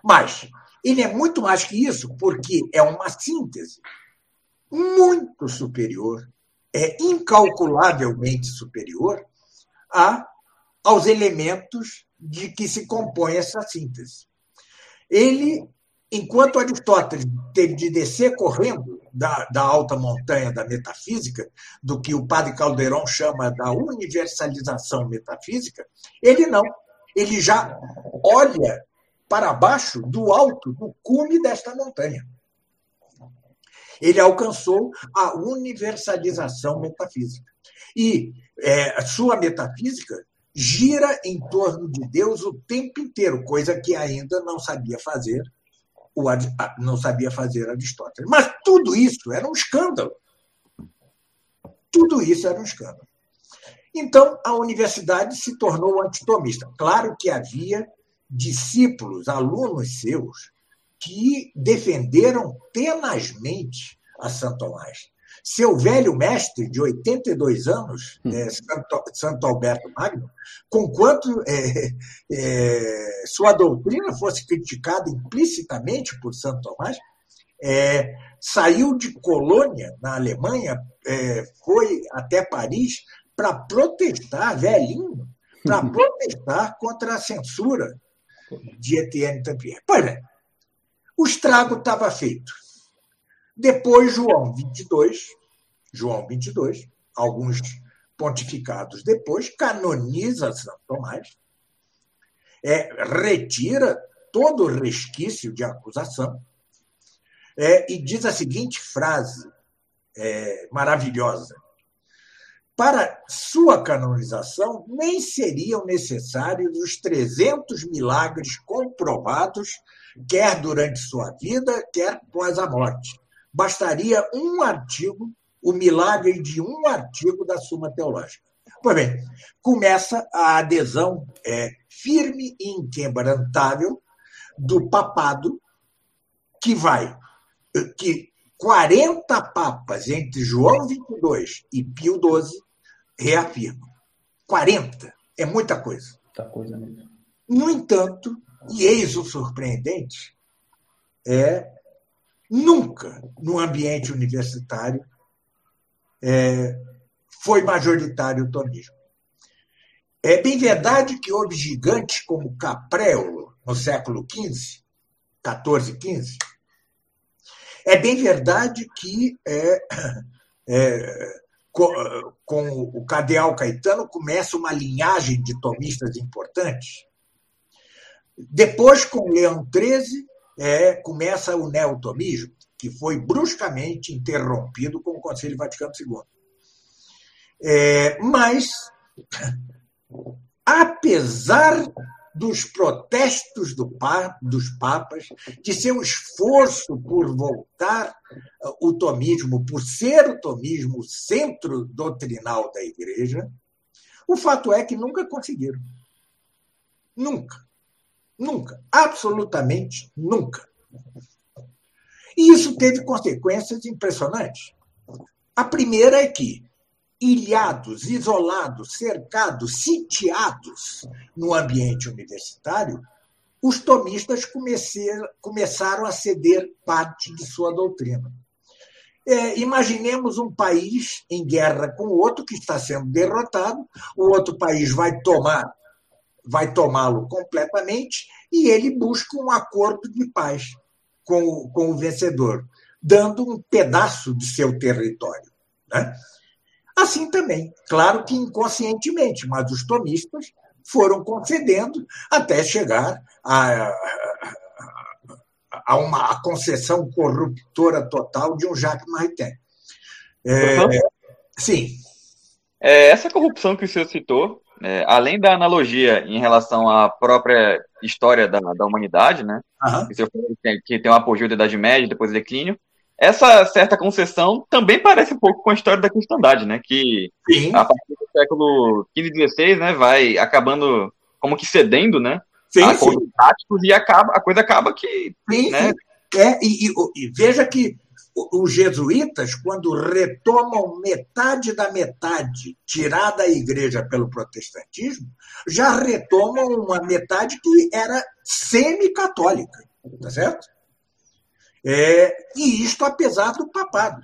Mas ele é muito mais que isso, porque é uma síntese muito superior é incalculavelmente superior a, aos elementos de que se compõe essa síntese. Ele, enquanto Aristóteles teve de descer correndo da, da alta montanha da metafísica, do que o padre Caldeirão chama da universalização metafísica, ele não. Ele já olha para baixo do alto, do cume desta montanha. Ele alcançou a universalização metafísica. E é, sua metafísica gira em torno de Deus o tempo inteiro, coisa que ainda não sabia fazer o, não sabia fazer Aristóteles. Mas tudo isso era um escândalo. Tudo isso era um escândalo. Então, a universidade se tornou antitomista. Claro que havia discípulos, alunos seus, que defenderam tenazmente a Santo Tomás. Seu velho mestre, de 82 anos, hum. é, Santo, Santo, Alberto Magno, conquanto é, é, sua doutrina fosse criticada implicitamente por Santo Tomás, é, saiu de Colônia, na Alemanha, é, foi até Paris para protestar, velhinho, para *laughs* protestar contra a censura de Etienne Tampierre. Pois bem, o estrago estava feito. Depois, João 22 João 22, alguns pontificados depois, canoniza São Tomás, é, retira todo o resquício de acusação é, e diz a seguinte frase é, maravilhosa: para sua canonização, nem seriam necessários os 300 milagres comprovados, quer durante sua vida, quer após a morte. Bastaria um artigo, o milagre de um artigo da Suma Teológica. Pois bem, começa a adesão é, firme e inquebrantável do papado, que vai, que 40 papas entre João 22 e Pio XII reafirmam. 40 é muita coisa. Muita coisa mesmo. No entanto, e eis o surpreendente, é nunca no ambiente universitário é, foi majoritário o tomismo. É bem verdade que houve gigantes como Capréolo no século XV, 14, 15. É bem verdade que é, é, com, com, o Cardeal Caetano começa uma linhagem de tomistas importantes. Depois, com Leão XIII, é, começa o neotomismo, que foi bruscamente interrompido com o Conselho Vaticano II. É, mas, apesar dos protestos do, dos papas, de seu esforço por voltar uh, o tomismo, por ser o tomismo o centro doutrinal da igreja, o fato é que nunca conseguiram. Nunca. Nunca. Absolutamente nunca. E isso teve consequências impressionantes. A primeira é que ilhados, isolados, cercados, sitiados no ambiente universitário, os tomistas começaram a ceder parte de sua doutrina. É, imaginemos um país em guerra com outro que está sendo derrotado, o outro país vai tomar, vai tomá-lo completamente e ele busca um acordo de paz com, com o vencedor, dando um pedaço de seu território. Né? Assim também, claro que inconscientemente, mas os tomistas foram concedendo até chegar a, a uma a concessão corruptora total de um Jacques Maritain. É. Sim. É, essa corrupção que o senhor citou, é, além da analogia em relação à própria história da, da humanidade, né? Uhum. Que, que tem, um apogeu da Idade Média, depois declínio, essa certa concessão também parece um pouco com a história da cristandade, né? Que Sim. a partir do século XV e XVI, né, vai acabando como que cedendo, né? Sim, a sim. práticos e acaba, a coisa acaba que. Sim, né? sim. É, e, e, e veja que os jesuítas, quando retomam metade da metade tirada da igreja pelo protestantismo, já retomam uma metade que era semi-católica, tá certo? É, e isto apesar do papado,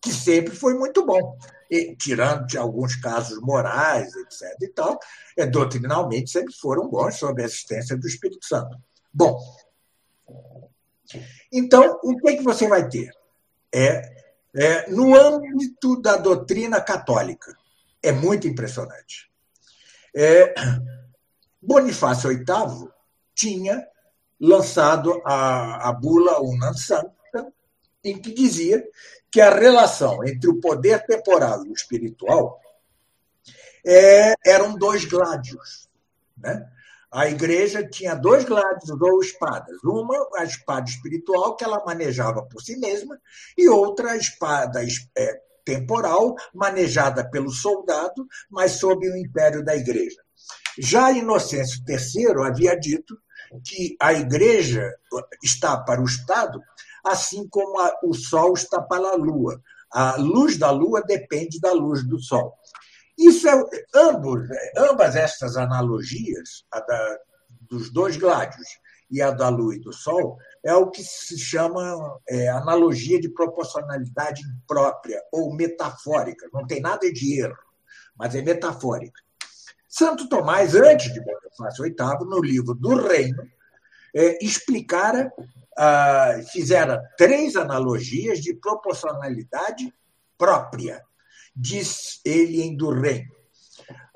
que sempre foi muito bom. E, tirando de alguns casos morais, etc. e tal, é, doutrinalmente sempre foram bons sob a assistência do Espírito Santo. Bom, então, o que, é que você vai ter? É, é, no âmbito da doutrina católica, é muito impressionante. É, Bonifácio VIII tinha lançado a, a bula Unam Sancta, em que dizia que a relação entre o poder temporal e o espiritual é, eram dois gládios. Né? A igreja tinha dois gládios ou espadas. Uma, a espada espiritual, que ela manejava por si mesma, e outra, a espada é, temporal, manejada pelo soldado, mas sob o império da igreja. Já Inocêncio III havia dito que a igreja está para o Estado, assim como a, o Sol está para a Lua. A luz da Lua depende da luz do Sol. Isso é, ambos, ambas estas analogias, a da, dos dois gládios e a da Lua e do Sol, é o que se chama é, analogia de proporcionalidade própria ou metafórica. Não tem nada de erro, mas é metafórica. Santo Tomás, antes de Bonifácio VIII, no livro do Reino, é, explicara, ah, fizera três analogias de proporcionalidade própria, diz ele em Durkheim.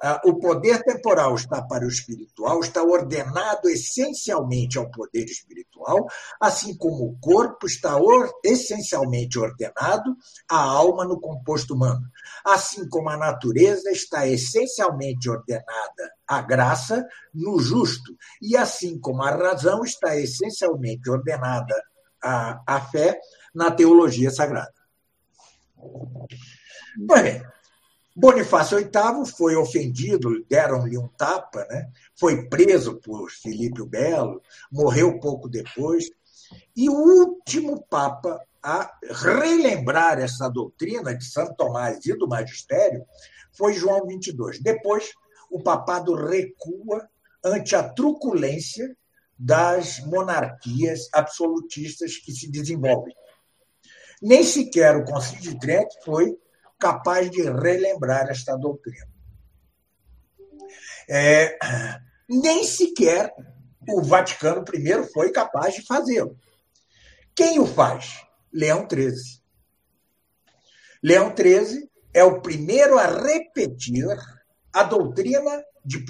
Ah, o poder temporal está para o espiritual, está ordenado essencialmente ao poder espiritual, assim como o corpo está essencialmente ordenado à alma no composto humano, assim como a natureza está essencialmente ordenada à graça no justo, e assim como a razão está essencialmente ordenada à, à fé na teologia sagrada. Bem, Bonifácio VIII foi ofendido, deram-lhe um tapa, né? foi preso por Filipe o Belo, morreu pouco depois. E o último Papa a relembrar essa doutrina de Santo Tomás e do magistério foi João XXII. Depois, o papado recua ante a truculência das monarquias absolutistas que se desenvolvem. Nem sequer o Concílio de Trento foi capaz de relembrar esta doutrina. É, nem sequer o Vaticano I foi capaz de fazê-lo. Quem o faz? Leão XIII. Leão XIII é o primeiro a repetir a doutrina de,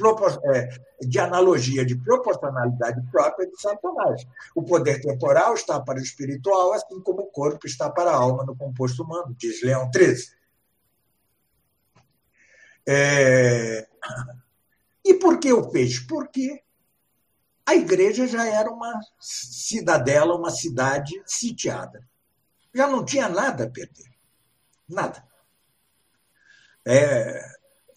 é, de, analogia de proporcionalidade própria de Santo Tomás. O poder temporal está para o espiritual, assim como o corpo está para a alma no composto humano, diz Leão XIII. É... E por que o fez? Porque a igreja já era uma cidadela, uma cidade sitiada. Já não tinha nada a perder. Nada. É...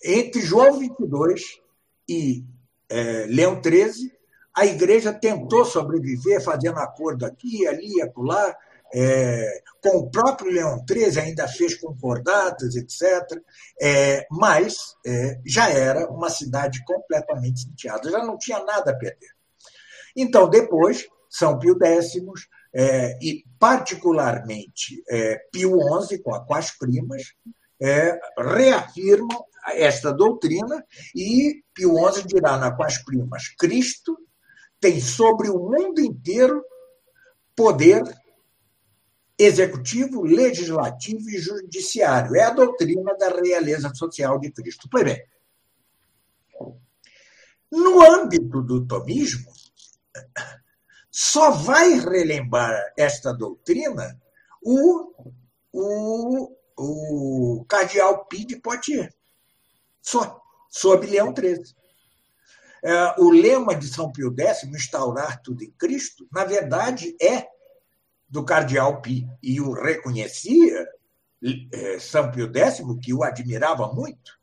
Entre João 22 e é, Leão 13, a igreja tentou sobreviver fazendo acordo aqui, ali, acolá, é, com o próprio Leão XIII ainda fez concordatas, etc., é, mas é, já era uma cidade completamente sitiada, já não tinha nada a perder. Então, depois, São Pio X, é, e particularmente é, Pio XI, com as primas, é, reafirmam esta doutrina e Pio XI dirá na Quas Primas: Cristo tem sobre o mundo inteiro poder executivo, legislativo e judiciário. É a doutrina da realeza social de Cristo. Pois bem, no âmbito do tomismo, só vai relembrar esta doutrina o, o, o cardeal Pi de Poitiers. Só, sob Leão XIII. É, o lema de São Pio X, instaurar tudo em Cristo, na verdade é do cardeal Pi e o reconhecia, é, São Pio X, que o admirava muito,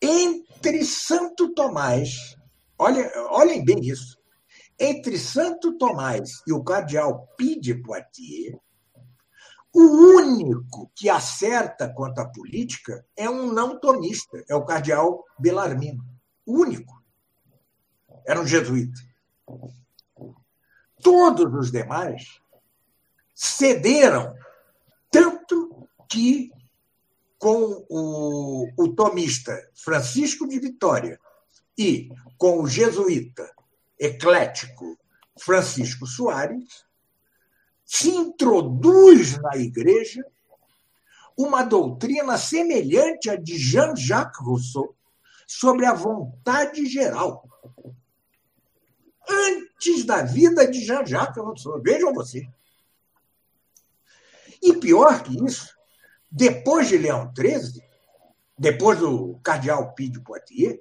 entre Santo Tomás, olhem, olhem bem isso, entre Santo Tomás e o cardeal Pi de Poitiers, o único que acerta quanto à política é um não tomista, é o cardeal Belarmino. O único. Era um jesuíta. Todos os demais cederam, tanto que com o, o tomista Francisco de Vitória e com o jesuíta eclético Francisco Soares, se introduz na igreja uma doutrina semelhante à de Jean-Jacques Rousseau sobre a vontade geral. Antes da vida de Jean-Jacques Rousseau. Vejam vocês. E pior que isso, depois de Leão XIII, depois do cardeal Pio de Poitiers,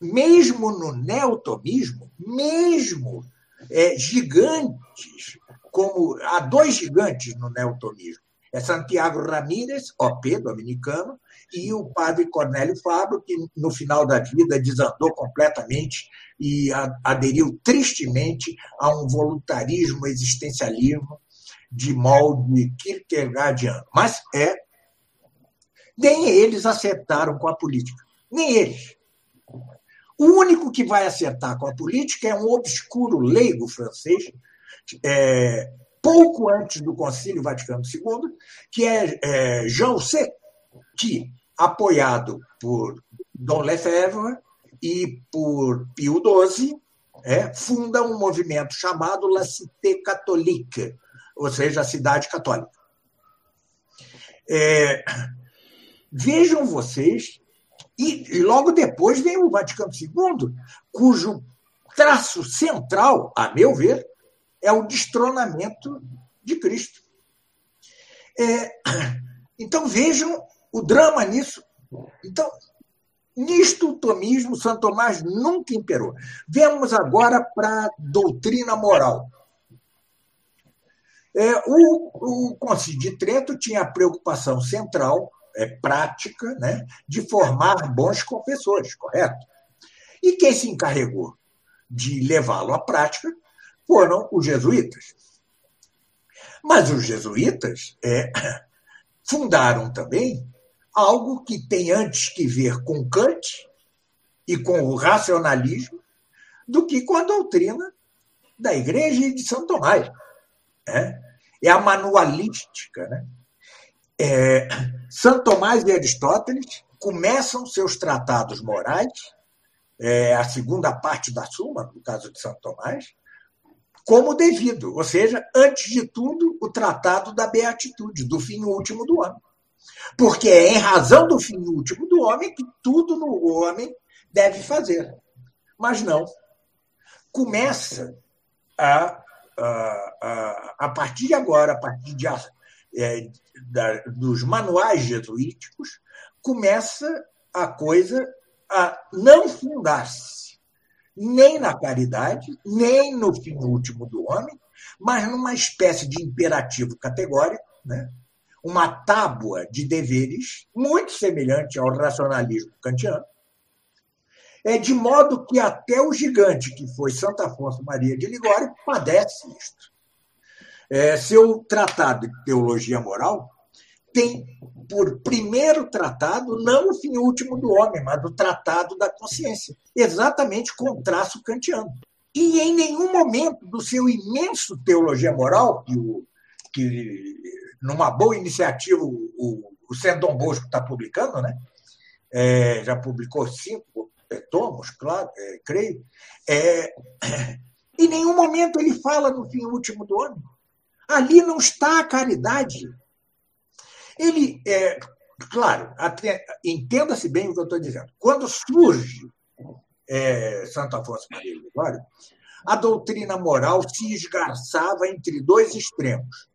mesmo no neotomismo, mesmo é, gigantes, como há dois gigantes no neotomismo, é Santiago Ramírez, OP, dominicano, e o padre Cornélio Fabro, que no final da vida desandou completamente e aderiu tristemente a um voluntarismo existencialismo de molde Kierkegaardiano. Mas é. Nem eles acertaram com a política. Nem eles. O único que vai acertar com a política é um obscuro leigo francês, é, pouco antes do Concílio Vaticano II, que é, é Jean C, que, apoiado por Dom Lefebvre e por Pio XII, é, funda um movimento chamado La Cité Catholique, ou seja, a cidade católica. É, vejam vocês, e, e logo depois vem o Vaticano II, cujo traço central, a meu ver, é o destronamento de Cristo. É, então vejam o drama nisso. Então, nisto o tomismo, Santo Tomás nunca imperou. Vemos agora para a doutrina moral. É, o, o Concílio de Trento tinha a preocupação central, é, prática, né, de formar bons confessores, correto? E quem se encarregou de levá-lo à prática foram os jesuítas. Mas os jesuítas é, *coughs* fundaram também algo que tem antes que ver com Kant e com o racionalismo do que com a doutrina da Igreja e de São Tomás. É, é a manualística. Né? É, São Tomás e Aristóteles começam seus tratados morais, é, a segunda parte da Suma, no caso de São Tomás, como devido, ou seja, antes de tudo, o tratado da beatitude, do fim último do homem. Porque é em razão do fim último do homem que tudo no homem deve fazer. Mas não. Começa a, a, partir de agora, a partir de, é, da, dos manuais jesuíticos, começa a coisa a não fundar-se nem na caridade, nem no fim último do homem, mas numa espécie de imperativo categórico, né? uma tábua de deveres muito semelhante ao racionalismo kantiano, é de modo que até o gigante que foi Santo Afonso Maria de Ligório padece isto. É, seu tratado de teologia moral tem por primeiro tratado não o fim último do homem, mas o tratado da consciência, exatamente com o traço kantiano. E em nenhum momento do seu imenso teologia moral, que, o, que numa boa iniciativa o, o Sendon Bosco está publicando, né? É, já publicou cinco é, tomos, claro, é, creio. É, *clears throat* em nenhum momento ele fala no fim último do homem. Ali não está a caridade, ele, é, claro, entenda-se bem o que eu estou dizendo. Quando surge é, Santo Afonso Maria Gregório, a doutrina moral se esgarçava entre dois extremos.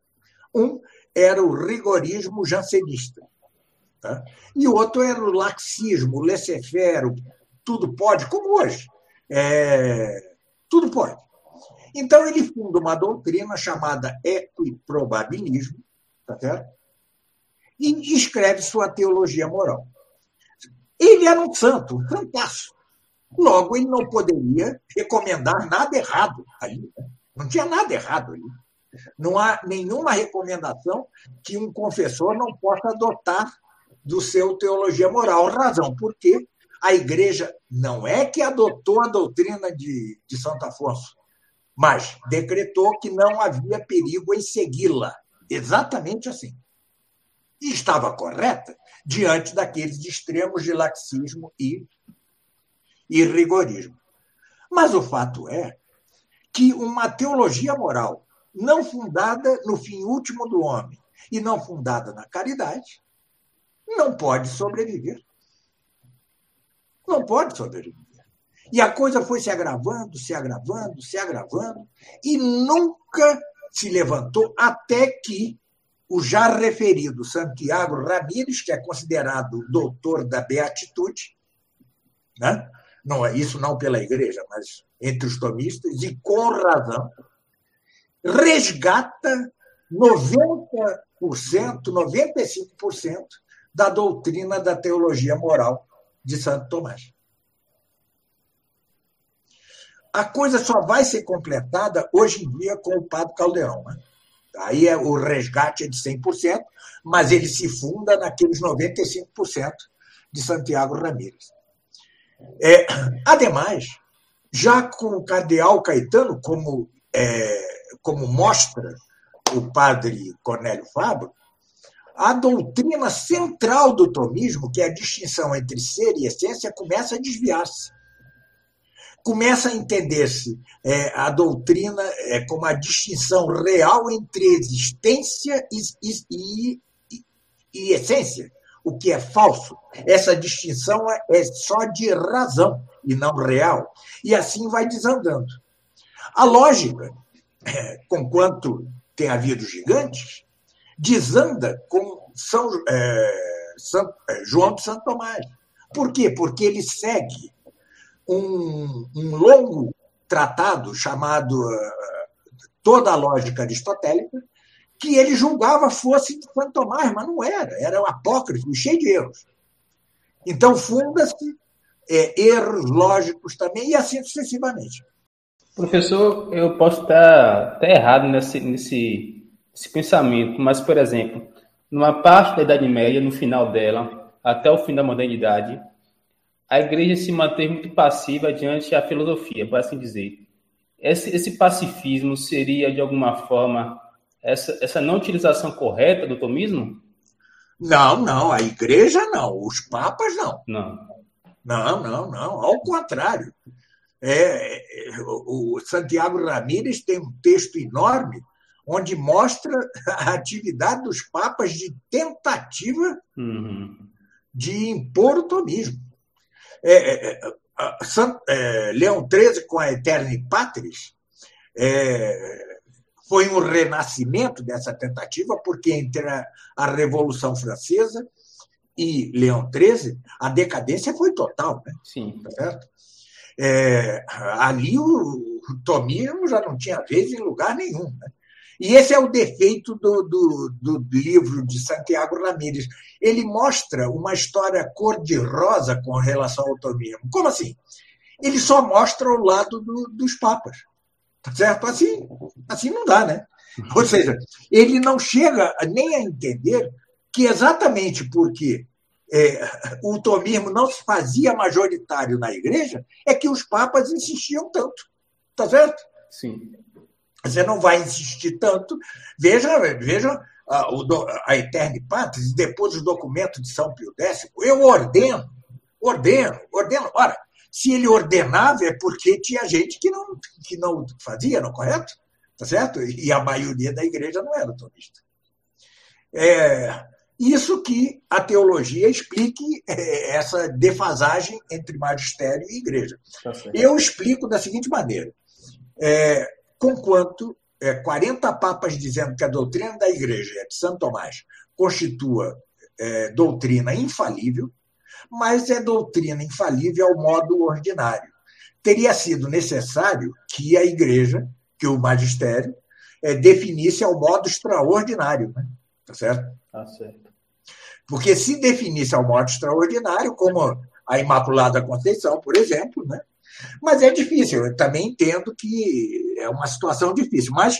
Um era o rigorismo jansenista, tá? e o outro era o laxismo, o laissez-faire, tudo pode, como hoje. É, tudo pode. Então, ele funda uma doutrina chamada equiprobabilismo, tá certo? e escreve sua teologia moral. Ele era um santo, um fantástico. Logo, ele não poderia recomendar nada errado ali. Não tinha nada errado ali. Não há nenhuma recomendação que um confessor não possa adotar do seu teologia moral. Razão porque a igreja não é que adotou a doutrina de, de Santo Afonso, mas decretou que não havia perigo em segui-la. Exatamente assim e estava correta diante daqueles extremos de laxismo e, e rigorismo. Mas o fato é que uma teologia moral não fundada no fim último do homem e não fundada na caridade não pode sobreviver. Não pode sobreviver. E a coisa foi se agravando, se agravando, se agravando, e nunca se levantou até que o já referido Santiago Ramírez, que é considerado doutor da beatitude, né? não é isso não pela igreja, mas entre os tomistas, e com razão, resgata 90%, 95% da doutrina da teologia moral de Santo Tomás. A coisa só vai ser completada hoje em dia com o Padre Caldeirão. Né? Aí é, o resgate é de 100%, mas ele se funda naqueles 95% de Santiago Ramírez. É, ademais, já com o cardeal Caetano, como, é, como mostra o padre Cornélio Fabro, a doutrina central do tomismo, que é a distinção entre ser e essência, começa a desviar-se começa a entender-se é, a doutrina é, como a distinção real entre existência e, e, e essência, o que é falso. Essa distinção é só de razão e não real. E assim vai desandando. A lógica, conquanto tem havido gigantes, desanda com São, é, São é, João de Santo Tomás. Por quê? Porque ele segue um, um longo tratado chamado uh, Toda a Lógica Aristotélica, que ele julgava fosse de Santo Tomás, mas não era, era um apócrifo, cheio de erros. Então, funda-se é, erros lógicos também, e assim sucessivamente. Professor, eu posso estar até errado nesse, nesse, nesse pensamento, mas, por exemplo, numa parte da Idade Média, no final dela, até o fim da modernidade, a igreja se manteve muito passiva diante da filosofia, por assim dizer. Esse, esse pacifismo seria, de alguma forma, essa, essa não utilização correta do tomismo? Não, não, a igreja não, os papas não. Não. Não, não, não, ao contrário. É, é o Santiago Ramírez tem um texto enorme onde mostra a atividade dos papas de tentativa uhum. de impor o tomismo. É, é, é, Leão XIII, com a Eterni Patris, é, foi um renascimento dessa tentativa, porque entre a, a Revolução Francesa e Leão XIII, a decadência foi total. Né? Sim. Tá certo? É, ali o, o tomismo já não tinha vez em lugar nenhum. Né? E esse é o defeito do, do, do, livro de Santiago Ramírez. Ele mostra uma história cor-de-rosa com relação ao tomismo. Como assim? Ele só mostra o lado do, dos papas. Tá certo? Assim, assim não dá, né? Ou seja, ele não chega nem a entender que exatamente porque é, o tomismo não se fazia majoritário na igreja, é que os papas insistiam tanto. Tá certo? Sim. Você não vai insistir tanto. Veja, veja a, a Eterne Patris, depois os documentos de São Pio X. Eu ordeno, ordeno, ordeno. Ora, se ele ordenava é porque tinha gente que não, que não fazia, não é correto? Tá certo? E a maioria da igreja não era tomista. É, isso que a teologia explique é, essa defasagem entre magistério e igreja. Tá Eu explico da seguinte maneira. É, conquanto é, 40 papas dizendo que a doutrina da igreja é de Santo Tomás constitua é, doutrina infalível, mas é doutrina infalível ao modo ordinário. Teria sido necessário que a igreja, que o magistério, é, definisse ao modo extraordinário. Né? Tá certo? Tá certo. Porque se definisse ao modo extraordinário, como a Imaculada Conceição, por exemplo, né? Mas é difícil, eu também entendo que é uma situação difícil, mas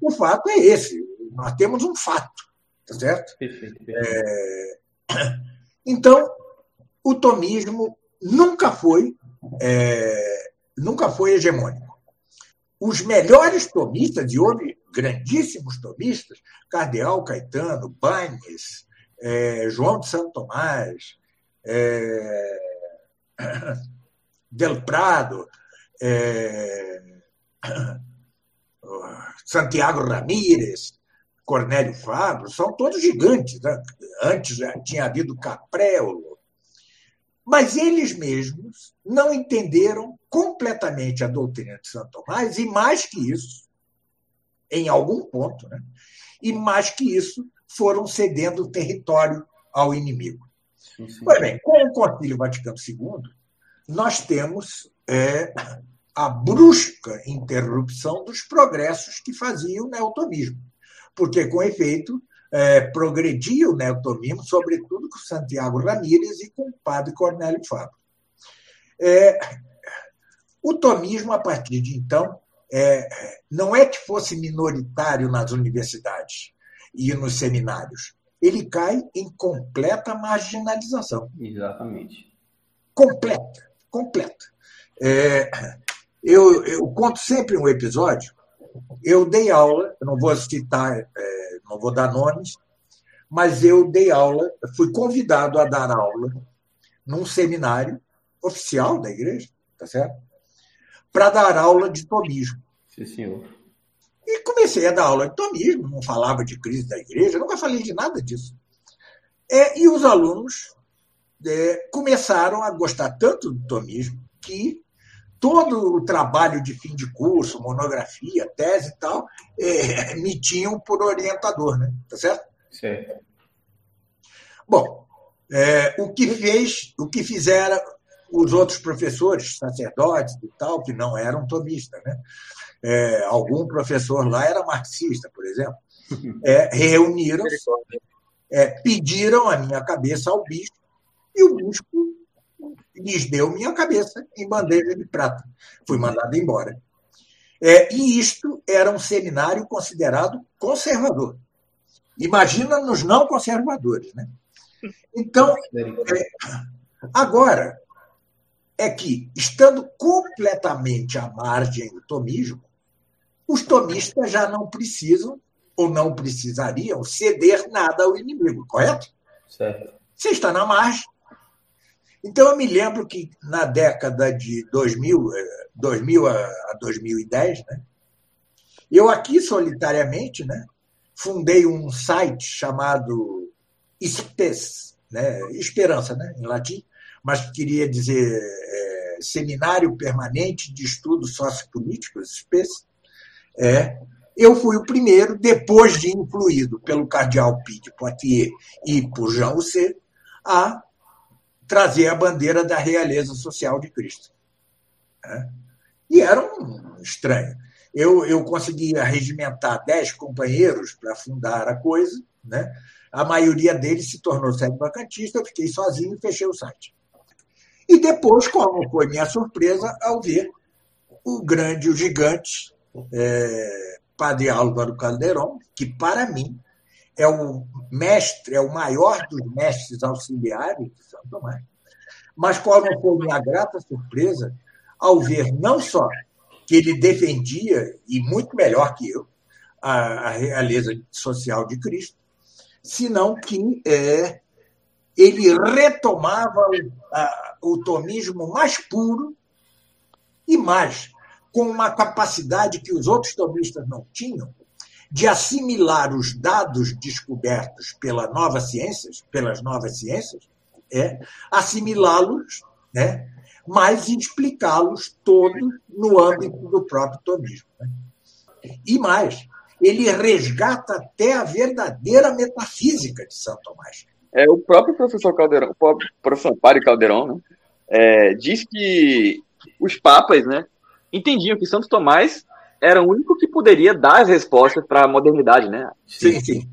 o fato é esse, nós temos um fato, tá certo? Perfeito, perfeito. É... *coughs* Então, o tomismo nunca foi, é... nunca foi hegemônico. Os melhores tomistas, e houve grandíssimos tomistas, Cardeal Caetano, Banes, é... João de Santo Tomás, é... *coughs* Del Prado, é, *clears throat* Santiago Ramírez, Cornélio Fábio, são todos gigantes. Né? Antes já tinha havido Capréolo. Mas eles mesmos não entenderam completamente a doutrina de Santo Tomás, e mais que isso, em algum ponto, né? e mais que isso, foram cedendo território ao inimigo. Sim, sim. Pois bem, com o Concílio Vaticano II, nós temos é, a brusca interrupção dos progressos que fazia o neotomismo, porque, com efeito, é, progredia o neotomismo, sobretudo com Santiago Ramírez e com o padre Cornélio Fábio. É, o tomismo, a partir de então, é, não é que fosse minoritário nas universidades e nos seminários. Ele cai em completa marginalização. Exatamente. Completa completa. É, eu, eu, conto sempre um episódio. Eu dei aula, eu não vou citar, é, não vou dar nomes, mas eu dei aula, fui convidado a dar aula num seminário oficial da igreja, tá certo? Para dar aula de tomismo. Sim, senhor. E comecei a dar aula de tomismo, não falava de crise da igreja, nunca falei de nada disso. É, e os alunos é, começaram a gostar tanto do tomismo que todo o trabalho de fim de curso, monografia, tese e tal, é, *laughs* me tinham por orientador, né? Tá certo? Certo. Bom, é, o que fez, o que fizeram os outros professores, sacerdotes e tal, que não eram tomistas, né? É, algum professor lá era marxista, por exemplo, *laughs* é, reuniram, é, pediram a minha cabeça ao bispo e o bispo lhes deu minha cabeça em bandeja de prata. Fui mandado embora. É, e isto era um seminário considerado conservador. Imagina nos não conservadores, né? Então, é, agora é que, estando completamente à margem do tomismo, os tomistas já não precisam ou não precisariam ceder nada ao inimigo, correto? Certo. Você está na margem, então, eu me lembro que na década de 2000, 2000 eh, a 2010, né, eu aqui solitariamente né, fundei um site chamado SPES, né, Esperança, né, em latim, mas queria dizer é, Seminário Permanente de Estudos Sociopolíticos, SPES. É, eu fui o primeiro, depois de influído pelo cardeal Pete Poitier e por Jean Husset, a trazer a bandeira da realeza social de Cristo. Né? E era um estranho. Eu, eu conseguia regimentar dez companheiros para fundar a coisa, né? a maioria deles se tornou sede vacantista, eu fiquei sozinho e fechei o site. E depois, como foi minha surpresa ao ver o grande, o gigante é, Padre Álvaro Calderon, que para mim é o mestre, é o maior dos mestres auxiliares de São Tomás. Mas qual não foi minha grata surpresa ao ver não só que ele defendia, e muito melhor que eu, a, a realeza social de Cristo, senão que é, ele retomava o, a, o tomismo mais puro e mais, com uma capacidade que os outros tomistas não tinham, de assimilar os dados descobertos pela nova ciências, pelas novas ciências, é assimilá-los, né, mas explicá-los todos no âmbito do próprio tomismo. Né? E mais, ele resgata até a verdadeira metafísica de São Tomás. É, o próprio professor Caldeirão, o próprio professor Padre Caldeirão, né, é, diz que os papas né, entendiam que Santo Tomás era o único que poderia dar as respostas para a modernidade, né? Sim, sim.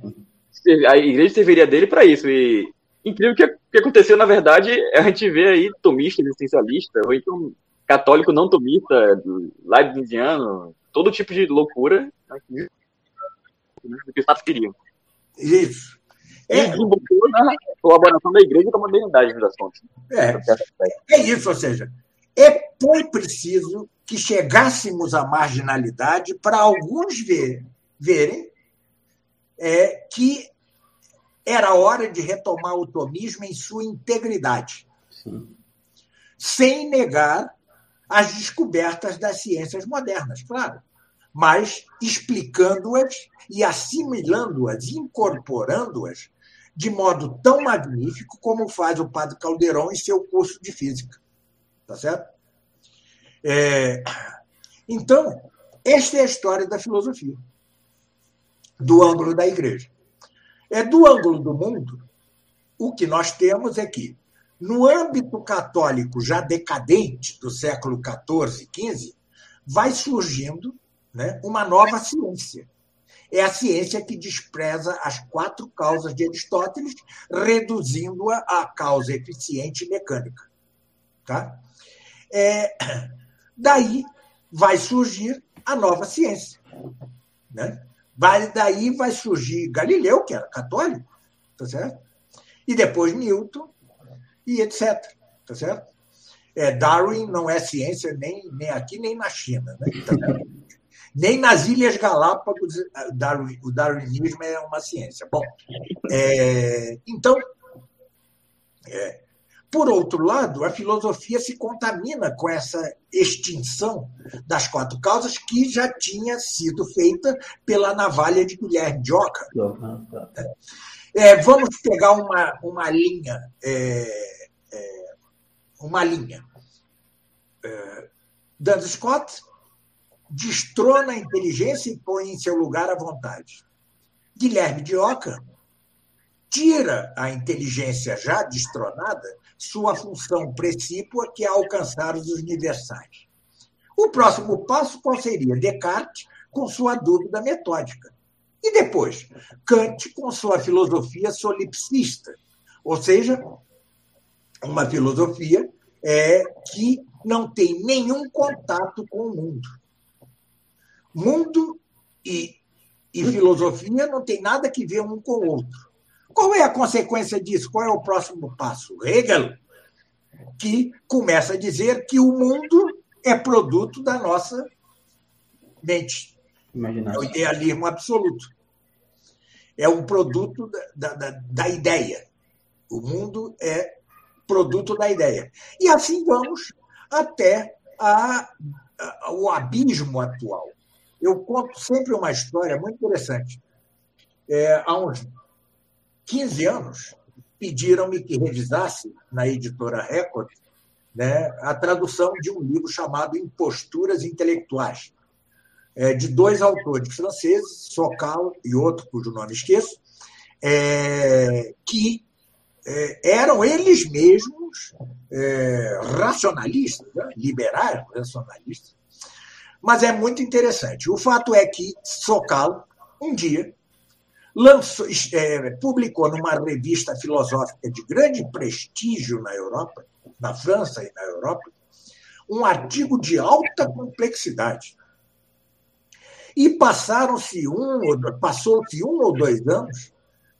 A igreja serviria dele para isso. E incrível que, que aconteceu, na verdade, a gente vê aí tomista, existencialista, ou então católico não tomista, indiano, todo tipo de loucura né, do que os papas queriam. Isso. E é. desembocou na colaboração da igreja com a modernidade, das contas. É. é isso, ou seja, é, foi preciso que chegássemos à marginalidade para alguns ver, verem é, que era hora de retomar o tomismo em sua integridade, Sim. sem negar as descobertas das ciências modernas, claro, mas explicando-as e assimilando-as, incorporando-as de modo tão magnífico como faz o padre Caldeirão em seu curso de física. Tá certo? É... Então, esta é a história da filosofia, do ângulo da igreja. É do ângulo do mundo, o que nós temos é que, no âmbito católico já decadente do século XIV, XV, vai surgindo né, uma nova ciência. É a ciência que despreza as quatro causas de Aristóteles, reduzindo-a à causa eficiente e mecânica. Tá? É, daí vai surgir a nova ciência. Né? Daí vai surgir Galileu, que era católico, tá certo? E depois Newton, e etc. Tá certo? É, Darwin não é ciência nem, nem aqui nem na China. Né? Tá *laughs* nem nas Ilhas Galápagos Darwin, o darwinismo é uma ciência. Bom, é, então, é, por outro lado, a filosofia se contamina com essa extinção das quatro causas que já tinha sido feita pela navalha de Guilherme de Oca. É, vamos pegar uma, uma linha. É, é, uma linha. É, Duns Scott destrona a inteligência e põe em seu lugar a vontade. Guilherme de Oca tira a inteligência já destronada sua função precípua, que é alcançar os universais. O próximo passo qual seria? Descartes com sua dúvida metódica. E depois, Kant com sua filosofia solipsista, ou seja, uma filosofia é, que não tem nenhum contato com o mundo. Mundo e, e filosofia não tem nada que ver um com o outro. Qual é a consequência disso? Qual é o próximo passo? Hegel, que começa a dizer que o mundo é produto da nossa mente. É o idealismo absoluto. É um produto da, da, da ideia. O mundo é produto da ideia. E assim vamos até a, a, o abismo atual. Eu conto sempre uma história muito interessante. É, há uns 15 anos, pediram-me que revisasse na editora Record né, a tradução de um livro chamado Imposturas Intelectuais, é, de dois autores franceses, Socal e outro cujo nome esqueço, é, que é, eram eles mesmos é, racionalistas, né, liberais racionalistas. Mas é muito interessante. O fato é que Socal, um dia, lançou, é, publicou numa revista filosófica de grande prestígio na Europa, na França e na Europa, um artigo de alta complexidade. E passaram-se um, passou-se um ou dois anos,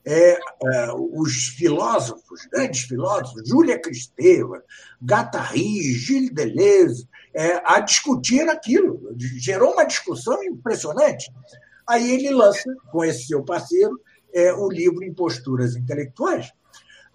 é, é, os filósofos, grandes filósofos, Júlia Cristeva, Gattari, Gilles Deleuze, é, a discutir aquilo. Gerou uma discussão impressionante. Aí ele lança, com esse seu parceiro, é, o livro Imposturas Intelectuais,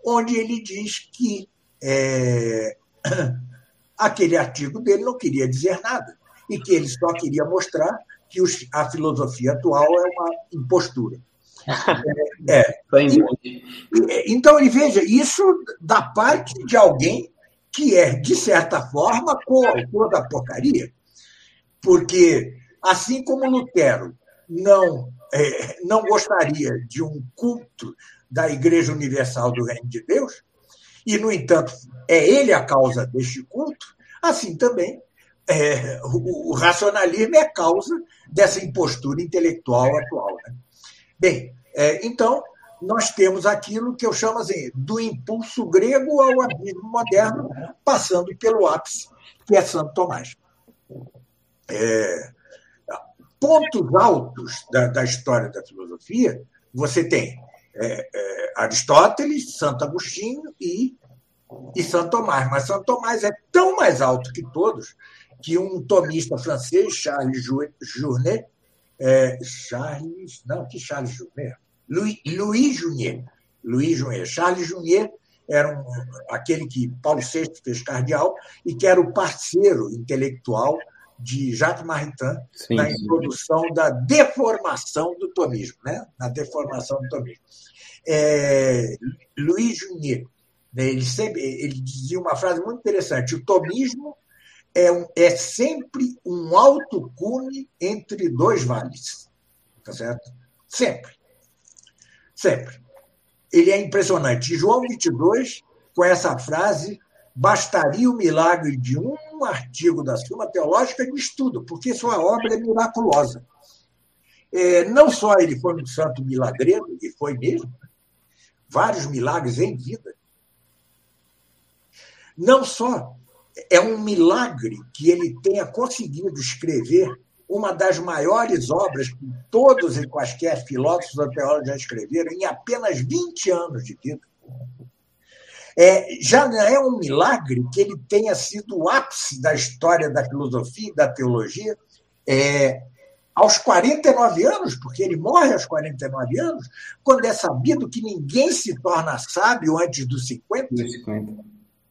onde ele diz que é, *clears throat* aquele artigo dele não queria dizer nada e que ele só queria mostrar que os, a filosofia atual é uma impostura. *laughs* É, é. Então, ele veja, isso da parte de alguém que é, de certa forma, coautor da porcaria. Porque, assim como Lutero não, é, não gostaria de um culto da Igreja Universal do Reino de Deus, e, no entanto, é ele a causa deste culto, assim também é, o, o, racionalismo é causa dessa impostura intelectual atual. Né? Bem, é, então, nós temos aquilo que eu chamo assim, do impulso grego ao abismo moderno, passando pelo ápice, que é Santo Tomás. É, pontos altos da, da, história da filosofia, você tem é, é, Aristóteles, Santo Agostinho e, e Santo Tomás. Mas Santo Tomás é tão mais alto que todos que um tomista francês, Charles Journet, é, Charles, não, que Charles Journet? Louis, Louis. Louis Junier. Charles Junier era um, aquele que Paulo VI fez cardeal e que era o parceiro intelectual de Jacques Maritain sim, na introdução sim. da deformação do tomismo, né? na deformação do tomismo. É, Louis Junier, né? ele, sempre, ele dizia uma frase muito interessante, o tomismo é, um, é sempre um alto cume entre dois vales. Tá certo? Sempre. Sempre. Ele é impressionante. E João 22, com essa frase, bastaria o milagre de um artigo da Suma Teológica de estudo, porque sua obra é miraculosa. É, não só ele foi um santo milagreiro, e foi mesmo, vários milagres em vida. Não só é um milagre que ele tenha conseguido escrever uma das maiores obras que todos e quaisquer filósofos ou teólogos já escreveram em apenas 20 anos de vida. É, já é um milagre que ele tenha sido o ápice da história da filosofia e da teologia é, aos 49 anos, porque ele morre aos 49 anos, quando é sabido que ninguém se torna sábio antes dos 50. Dos 50.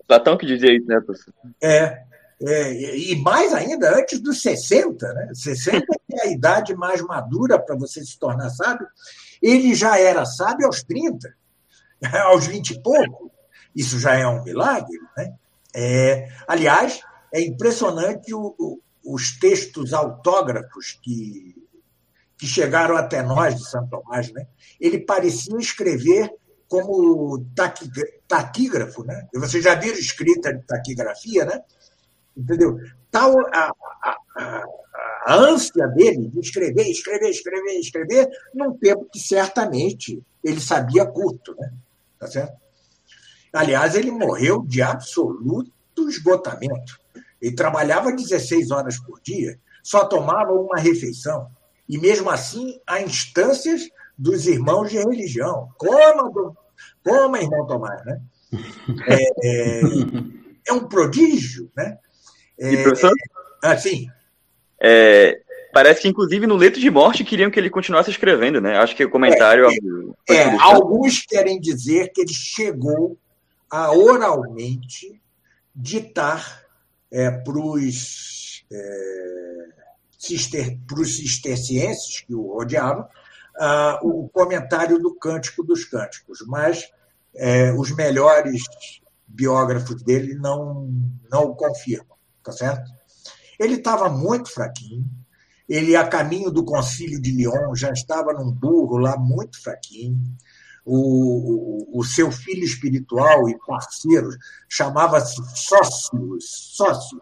Platão que dizia isso, né, professor? É, é, e mais ainda antes dos 60, né? 60 é a idade mais madura para você se tornar sábio. Ele já era sábio aos 30, *laughs* aos 20 e pouco. Isso já é um milagre. Né? É, aliás, é impressionante o, o, os textos autógrafos que, que chegaram até nós de Santo Tomás. Né? Ele parecia escrever como taquígrafo. Né? Vocês já viram escrita de taquigrafia, né? Entendeu? Tal a, a, a, a ânsia dele de escrever, escrever, escrever, escrever, num tempo que certamente ele sabia curto. Né? Tá certo? Aliás, ele morreu de absoluto esgotamento. Ele trabalhava 16 horas por dia, só tomava uma refeição. E mesmo assim, há instâncias dos irmãos de religião. Coma, do... coma irmão Tomás, né? *laughs* É, é, é um prodígio, né? É, e professor? Assim. É, parece que, inclusive, no leito de morte queriam que ele continuasse escrevendo, né? Acho que o comentário. É, é, é alguns querem dizer que ele chegou a oralmente ditar é, para os é, cister, cistercienses que o rodeavam uh, o comentário do Cântico dos Cânticos, mas é, os melhores biógrafos dele não, não o confirmam, tá certo? Ele estava muito fraquinho, ele, a caminho do concílio de Lyon, já estava num burro lá muito fraquinho, o, o, seu filho espiritual e parceiro chamava-se Sócios, Sócio,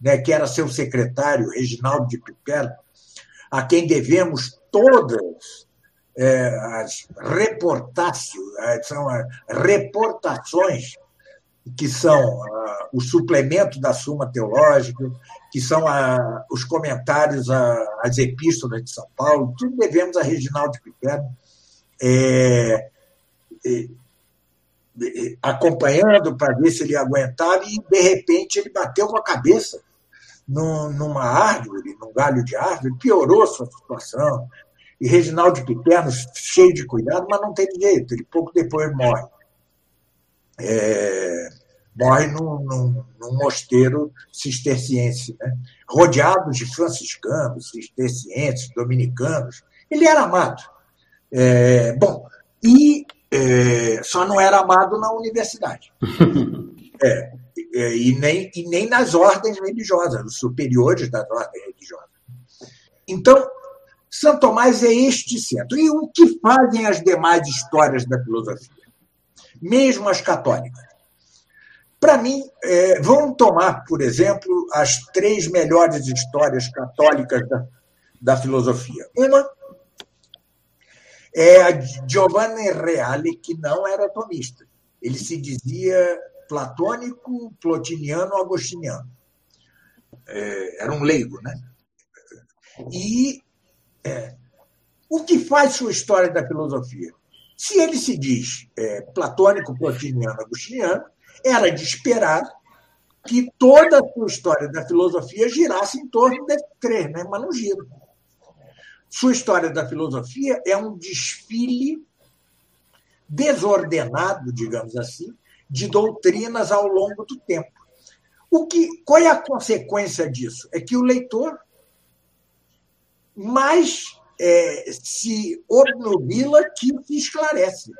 né, que era seu secretário, Reginaldo de Piperno, a quem devemos todas é, as reportácios, é, são as reportações que são uh, o suplemento da Suma Teológica, que são os comentários às epístolas de São Paulo, tudo devemos a Reginaldo Piperno. É, acompanhando para ver se ele aguentava, e de repente ele bateu com a cabeça numa árvore, num galho de árvore, piorou sua situação. E Reginaldo Piperno, cheio de cuidado, mas não teve jeito, ele pouco depois morre. É, morre num, num, num, mosteiro cisterciense, né? rodeado de franciscanos, cistercienses, dominicanos. Ele era amado. É, bom, e é, só não era amado na universidade. *laughs* É, é, e, nem, e nem nas ordens religiosas, nos superiores das ordens religiosas. Então, São Tomás é este centro. E o que fazem as demais histórias da filosofia? Mesmo as católicas. Para mim, é, vamos tomar, por exemplo, as três melhores histórias católicas da, da filosofia. Uma é a Giovanni Reale, que não era tomista. Ele se dizia platônico, plotiniano, agostiniano. É, era um leigo, né? E é, o que faz sua história da filosofia? Se ele se diz é, platônico, plotiniano, agostiniano, era de esperar que toda a sua história da filosofia girasse em torno desses três, né? mas não gira. Sua história da filosofia é um desfile desordenado, digamos assim, de doutrinas ao longo do tempo. O que, qual é a consequência disso? É que o leitor mais é, se obnubila que se esclarece.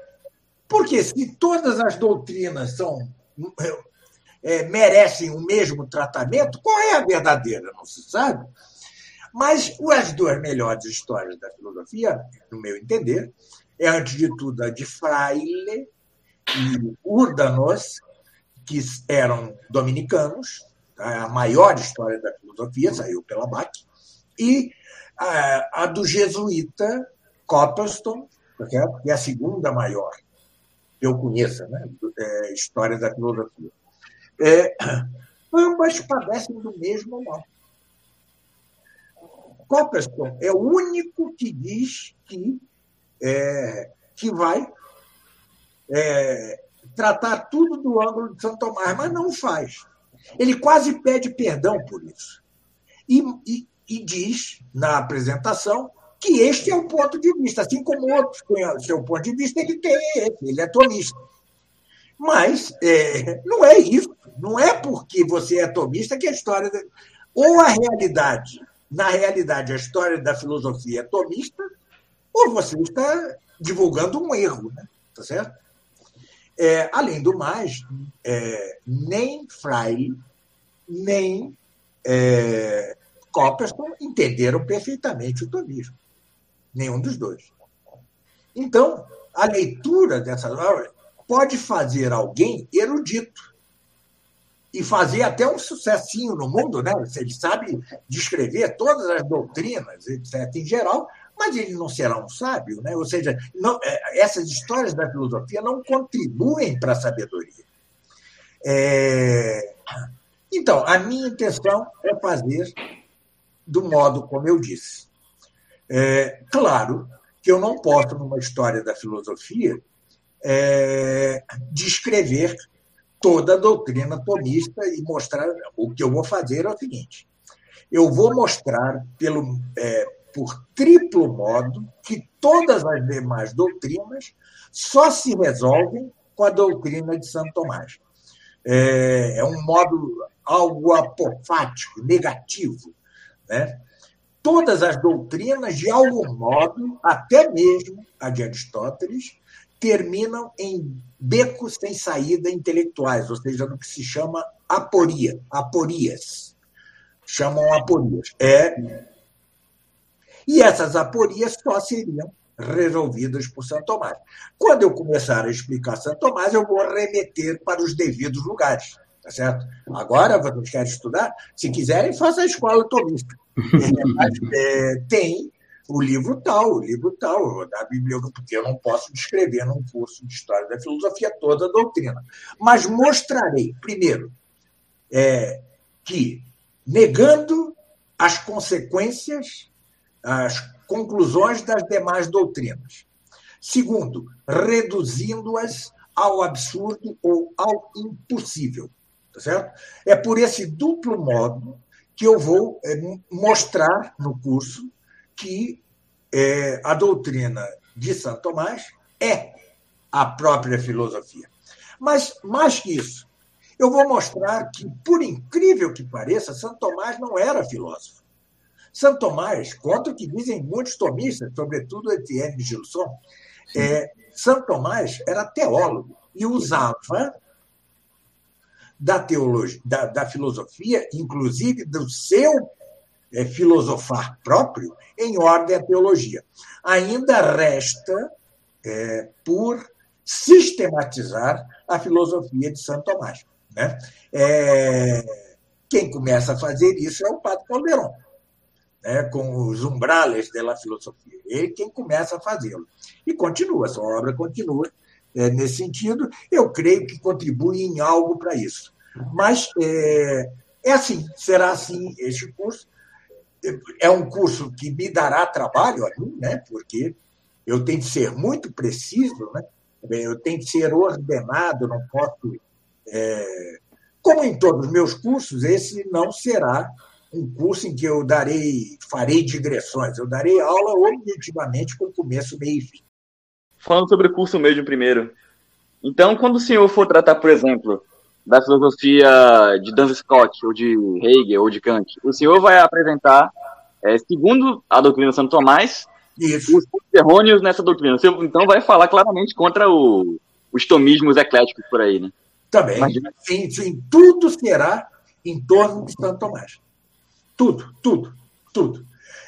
Porque se todas as doutrinas são é, merecem o mesmo tratamento, qual é a verdadeira? Não se sabe. Mas as duas melhores histórias da filosofia, no meu entender, é, antes de tudo, a de Fraile e Urdanos, que eram dominicanos, tá? a maior história da filosofia, saiu pela BAC, e a, a do jesuíta Copperston, tá que é a segunda maior que eu conheça, né? É, história da filosofia. É, *coughs* ambas padecem do mesmo mal. Copperston é o único que diz que, é, que vai é, tratar tudo do ângulo de São Tomás, mas não faz. Ele quase pede perdão por isso. E, e, e diz, na apresentação, que este é o ponto de vista, assim como outros têm o seu ponto de vista, ele tem esse, ele é tomista. Mas é, não é isso. Não é porque você é tomista que a história. Ou a realidade na realidade, a história da filosofia é tomista, ou você está divulgando um erro, né? Tá certo? É, além do mais, é, nem Freire, nem é, Copperstone entenderam perfeitamente o tomismo. Nenhum dos dois. Então, a leitura dessa obra pode fazer alguém erudito e fazer até um sucessinho no mundo, né? Ele sabe descrever todas as doutrinas, etc., em geral, mas ele não será um sábio, né? Ou seja, não, é, essas histórias da filosofia não contribuem para a sabedoria. É... Então, a minha intenção é fazer do modo como eu disse. É, claro que eu não posso, numa história da filosofia, é, descrever toda a doutrina tomista e mostrar. O que eu vou fazer é o seguinte: eu vou mostrar pelo, é, por triplo modo que todas as demais doutrinas só se resolvem com a doutrina de Santo Tomás. É, é um modo algo apofático, negativo. Né? Todas as doutrinas, de algum modo, até mesmo a de Aristóteles, terminam em becos sem saída intelectuais, ou seja, no que se chama aporia, aporias. Chamam aporias. É e essas aporias só seriam resolvidas por Santo Tomás. Quando eu começar a explicar Santo Tomás, eu vou remeter para os devidos lugares. Tá certo? Agora, vocês querem estudar? Se quiserem, faça a escola tomista. *laughs* É, é, tem o livro tal, o livro tal, da Bíblia, porque eu não posso descrever num curso de História da Filosofia toda a doutrina. Mas mostrarei, primeiro, é, que negando as consequências as conclusões das demais doutrinas. Segundo, reduzindo-as ao absurdo ou ao impossível. Tá certo? É por esse duplo modo que eu vou é, mostrar no curso que é, a doutrina de Santo Tomás é a própria filosofia. Mas, mais que isso, eu vou mostrar que, por incrível que pareça, Santo Tomás não era filósofo. Santo Tomás, conta o que dizem muitos tomistas, sobretudo Etienne Gilson, é, Santo Tomás era teólogo e usava da teologia, da, da filosofia, inclusive do seu é, filosofar próprio, em ordem à teologia. Ainda resta é, por sistematizar a filosofia de Santo Tomás. Né? É, quem começa a fazer isso é o Padre Calderon né, com os umbrales da filosofia. Ele quem começa a fazê-lo. E continua, sua obra continua é, nesse sentido. Eu creio que contribui em algo para isso. Mas é, é assim, será assim este curso. É um curso que me dará trabalho né, porque eu tenho que ser muito preciso, né, eu tenho que ser ordenado, não posso. É, como em todos os meus cursos, esse não será um curso em que eu darei, farei digressões, eu darei aula objetivamente com começo, meio e fim. Falando sobre o curso mesmo primeiro. Então, quando o senhor for tratar, por exemplo, da filosofia de Duns Scott, ou de Hegel, ou de Kant, o senhor vai apresentar, é, segundo a doutrina Santo Tomás, Isso. os errôneos nessa doutrina. Você, então vai falar claramente contra o, os tomismos ecléticos por aí, né? Também. Sim, sim, tudo será em torno de Santo Tomás. Tudo, tudo, tudo.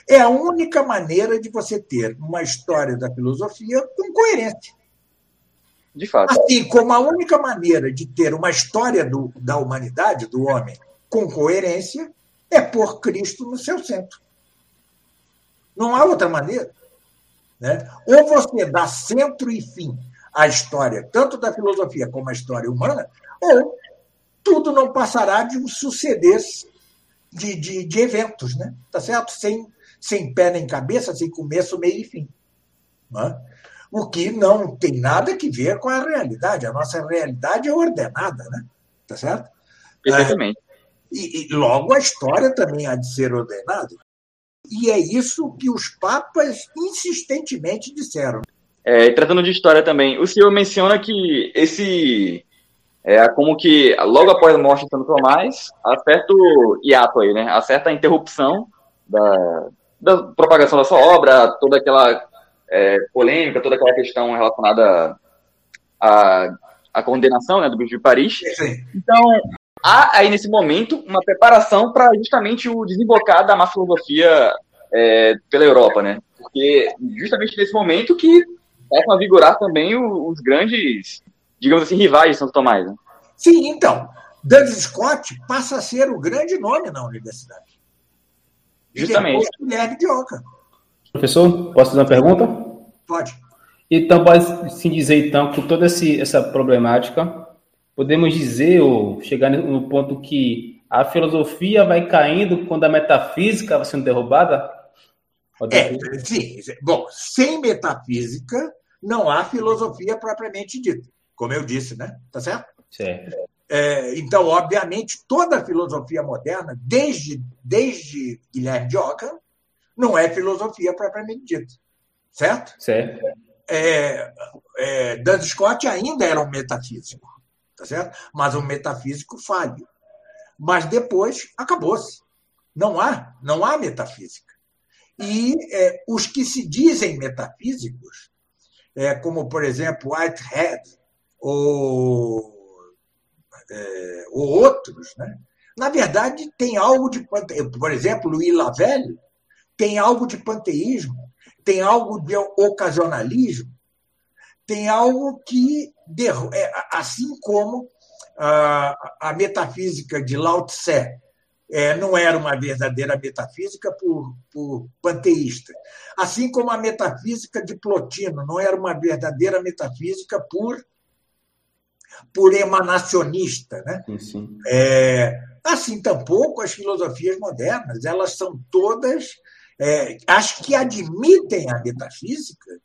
É a única maneira de você ter uma história da filosofia com coerência. De fato. Assim como a única maneira de ter uma história do, da humanidade, do homem, com coerência, é pôr Cristo no seu centro. Não há outra maneira. Né? Ou você dá centro e fim à história, tanto da filosofia como a história humana, ou tudo não passará de um suceder de, de, de eventos, né? Tá certo? Sem, sem pé nem cabeça, sem começo, meio e fim. Né? O que não tem nada que ver com a realidade. A nossa realidade é ordenada, né? Tá certo? Perfeitamente. É, e, e logo a história também há de ser ordenada. E é isso que os papas insistentemente disseram. É, tratando de história também, o senhor menciona que esse é como que logo após a morte de Santo Tomás, há certo hiato aí, né? Há certa interrupção da, da propagação da sua obra, toda aquela é, polêmica, toda aquela questão relacionada à, à condenação né, do Bispo de Paris. Então, há aí nesse momento uma preparação para justamente o desembocar da má filosofia é, pela Europa, né? Porque justamente nesse momento que começam a vigorar também os grandes, digamos assim, rivais de Santo Tomás. Né? Sim, então, Douglas Scott passa a ser o grande nome na universidade. Justamente. E Guilherme de Oca. Professor, posso fazer uma pergunta? Pode. Então, pode se dizer, então, com toda essa problemática, podemos dizer, ou chegar no ponto que a filosofia vai caindo quando a metafísica vai sendo derrubada? É, sim. Bom, sem metafísica não há filosofia propriamente dita, como eu disse, né? Tá certo? Certo. É, então, obviamente, toda a filosofia moderna, desde, desde Guilherme de Ockham, não é filosofia propriamente dita. Certo? Certo. É, é, Dan Scott ainda era um metafísico, tá certo? mas um metafísico falho. Mas depois acabou-se. Não há, não há metafísica. E é, os que se dizem metafísicos, é, como, por exemplo, Whitehead ou, é, ou outros, né? na verdade, tem algo de. Por exemplo, Louis Lavelle tem algo de panteísmo, tem algo de ocasionalismo, tem algo que, é, assim como a, a metafísica de Lao Tse é, não era uma verdadeira metafísica por, por panteísta. Assim como a metafísica de Plotino não era uma verdadeira metafísica por, por emanacionista. Né? Sim, sim. É, assim, tampouco as filosofias modernas, elas são todas. É, as que admitem a metafísica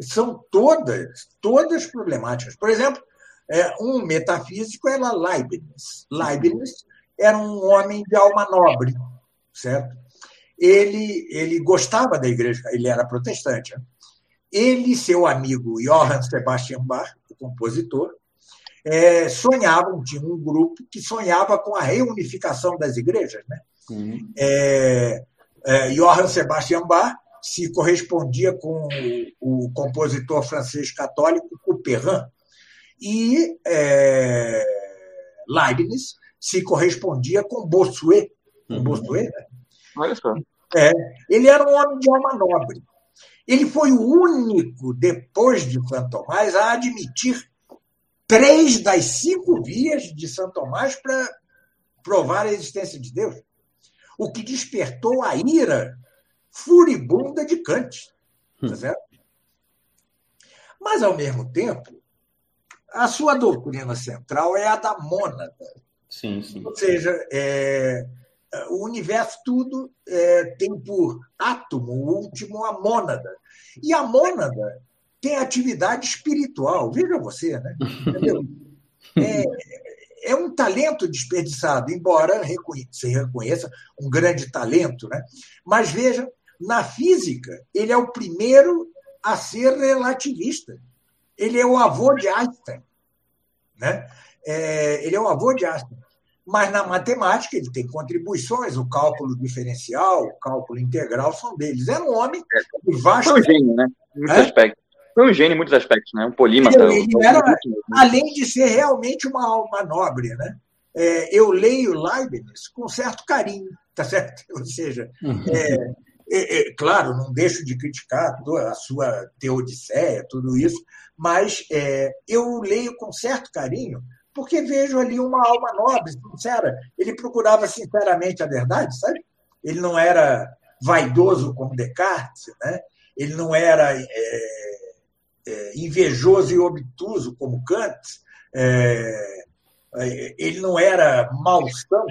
são todas, todas problemáticas. Por exemplo, é, um metafísico era Leibniz. Leibniz era um homem de alma nobre, certo? Ele, ele gostava da igreja, ele era protestante. Ele e seu amigo Johann Sebastian Bach, o compositor, é, sonhavam, tinha um grupo que sonhava com a reunificação das igrejas. Né? Uhum. É, é, Johann Sebastian Bach se correspondia com o, compositor francês católico Couperin e é, Leibniz se correspondia com Bossuet. Com uhum. Bossuet né? Olha só. É, ele era um homem de alma nobre. Ele foi o único, depois de Santo Tomás, a admitir três das cinco vias de Santo Tomás para provar a existência de Deus. O que despertou a ira furibunda de Kant. Tá hum. certo? Mas, ao mesmo tempo, a sua doutrina central é a da mônada. Sim, sim. Ou seja, é, o universo tudo é, tem por átomo o último a mônada. E a mônada tem atividade espiritual. Veja você, né? *laughs* Entendeu? É, é um talento desperdiçado, embora se reconheça um grande talento, né? Mas veja, na física, ele é o primeiro a ser relativista. Ele é o avô de Einstein. Né? É, ele é o avô de Einstein. Mas na matemática ele tem contribuições, o cálculo diferencial, o cálculo integral são deles. Era um homem de vasto. Foi um gênio, né? Em muitos é? aspectos. Foi um gênio em muitos aspectos, né? Um polímata. Ele, ele era, além de ser realmente uma alma nobre, né? É, eu leio Leibniz com certo carinho, *laughs* tá certo? Ou seja, é, é, é, claro, não deixo de criticar a sua teodiceia, tudo isso, mas é, eu leio com certo carinho porque vejo ali uma alma nobre, sincera. Ele procurava sinceramente a verdade, sabe? Ele não era vaidoso como Descartes, né? ele não era é, invejoso e obtuso como Kant, é, é ele não era malsão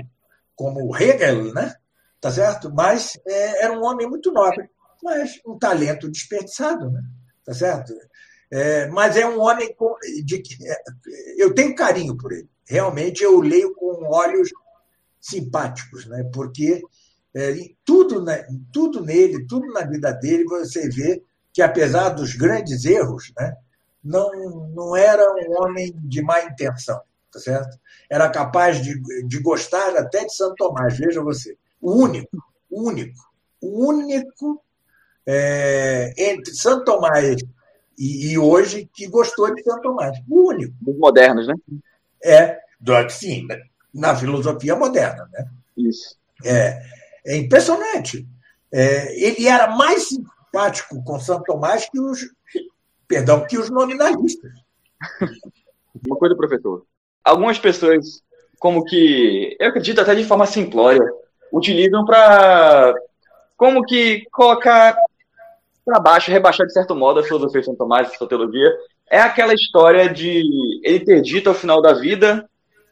como Hegel, né? tá certo? Mas é, era um homem muito nobre, mas um talento desperdiçado, né? tá certo? É, mas é um homem de é, eu tenho carinho por ele. Realmente eu leio com olhos simpáticos, né? Porque é, tudo, né, tudo nele, tudo na vida dele, você vê que apesar dos grandes erros, né, não, não era um homem de má intenção, tá certo? Era capaz de, de gostar até de Santo Tomás, veja você. O único, o único, o único é, entre Santo Tomás e, e, hoje que gostou de Santo Tomás. O único. Dos modernos, né? É, do, sim, na filosofia moderna. Né? Isso. É, é impressionante. É, ele era mais simpático com Santo Tomás que os, perdão, que os nominalistas. Uma coisa, professor. Algumas pessoas, como que, eu acredito até de forma simplória, utilizam para, como que, colocar para baixo, rebaixar de certo modo a filosofia de Santo Tomás, a sua teologia. É aquela história de ele ter dito ao final da vida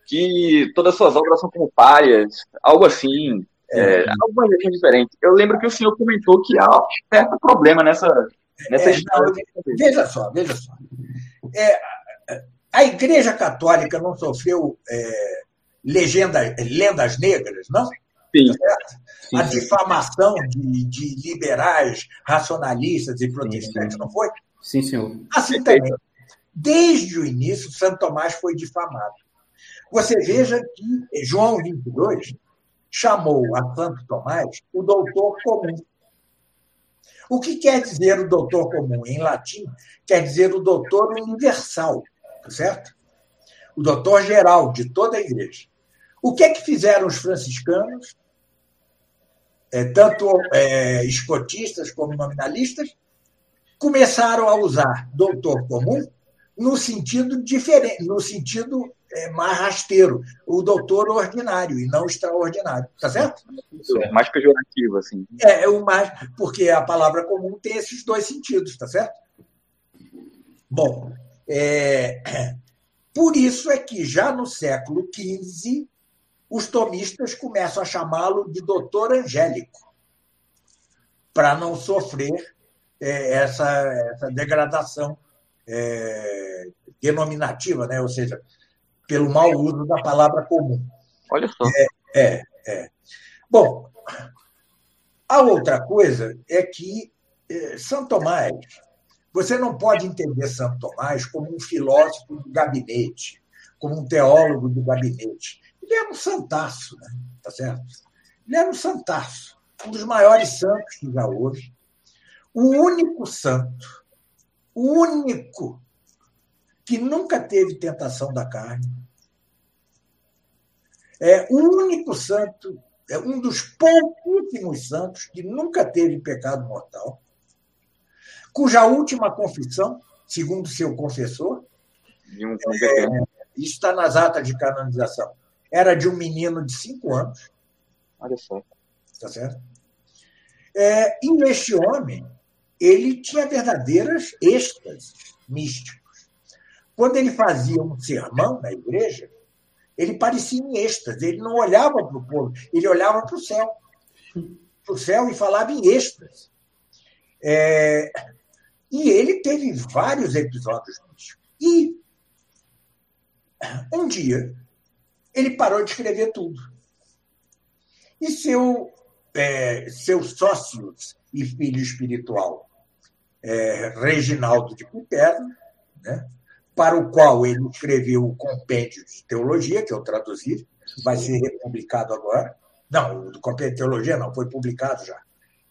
que todas as suas obras são como párias, algo assim. É, é algumas vezes diferentes. Eu lembro que o senhor comentou que há um certo problema nessa, nessa é, história. Não, veja só, veja só. É, a Igreja Católica não sofreu é, legenda, lendas negras, não? Sim. Sim, a difamação de, de, liberais, racionalistas e protestantes, sim, não foi? Sim, senhor. Assim também. Desde o início, Santo Tomás foi difamado. Você veja que João 22 chamou a Santo Tomás o doutor comum. O que quer dizer o doutor comum? Em latim, quer dizer o doutor universal, tá certo? O doutor geral de toda a igreja. O que é que fizeram os franciscanos, é, tanto é, escotistas como nominalistas? Começaram a usar doutor comum no sentido diferente, no sentido é, mais rasteiro, o doutor ordinário e não extraordinário, tá certo? É mais pejorativo, assim. É, é o mais, porque a palavra comum tem esses dois sentidos, tá certo? Bom, é, por isso é que já no século XV os tomistas começam a chamá-lo de doutor angélico, para não sofrer é, essa, essa degradação é, denominativa, né? ou seja, pelo mau uso da palavra comum. Olha só. É, é, é. Bom, a outra coisa é que é, São Tomás, você não pode entender São Tomás como um filósofo do gabinete, como um teólogo do gabinete. Ele era um santaço, né? tá certo? Ele era um santaço, um dos maiores santos que já houve. O único santo o único que nunca teve tentação da carne. É o único santo, é um dos pouquíssimos santos que nunca teve pecado mortal, cuja última confissão, segundo seu confessor, é, está nas atas de canonização, era de um menino de cinco anos. Olha só. Está certo? É, e este homem ele tinha verdadeiras êxtases místicos. Quando ele fazia um sermão na igreja, ele parecia em êxtase, ele não olhava para o povo, ele olhava para o céu. Para o céu e falava em êxtase. É... E ele teve vários episódios místicos. E um dia ele parou de escrever tudo. E seu, é, seu sócio e filho espiritual, é, Reginaldo de Piperno, né, para o qual ele escreveu o compêndio de teologia, que eu traduzi, vai ser republicado agora. Não, o compêndio de teologia não, foi publicado já.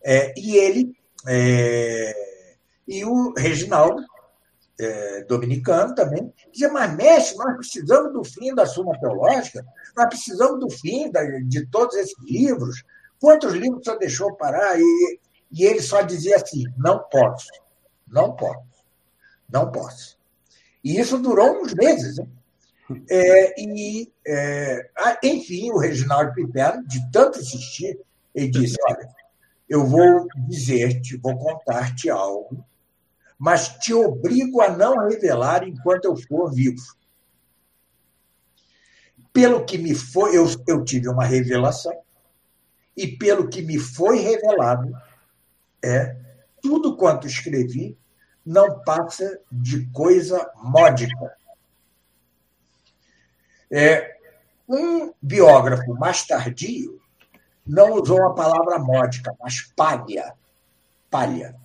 É, e ele, é, e o Reginaldo, é, dominicano também, dizia, mas mestre, nós precisamos do fim da Suma Teológica, nós precisamos do fim da, de todos esses livros. Quantos livros você deixou parar? E e ele só dizia assim: não posso, não posso, não posso. E isso durou uns meses. Né? É, e, é, enfim, o Reginaldo Piperno, de tanto insistir, ele disse: Olha, eu vou dizer-te, vou contar-te algo, mas te obrigo a não revelar enquanto eu for vivo. Pelo que me foi, eu, eu tive uma revelação, e pelo que me foi revelado, é tudo quanto escrevi não passa de coisa módica. É, um biógrafo mais tardio não usou a palavra módica, mas palha. Palha.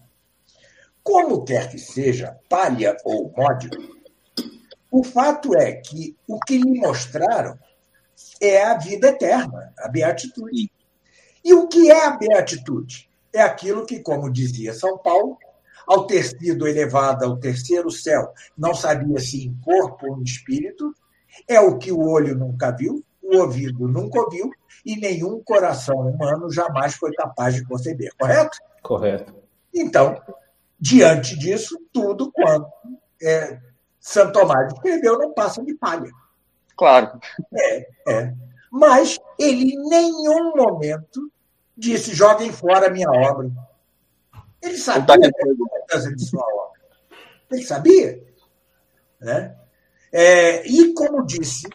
Como quer que seja, palha ou módico, o fato é que o que lhe mostraram é a vida eterna, a beatitude. E o que é a beatitude? é aquilo que, como dizia São Paulo, ao ter sido elevada ao terceiro céu, não sabia se em corpo ou em espírito, é o que o olho nunca viu, o ouvido nunca ouviu e nenhum coração humano jamais foi capaz de conceber, correto? Correto. Então, diante disso, tudo quanto é, Santo Tomás escreveu não passa de palha. Claro. É, é. Mas ele em nenhum momento disse: joguem fora a minha obra. Ele sabia a importância de sua obra. Ele sabia. Né? É, e, como disse,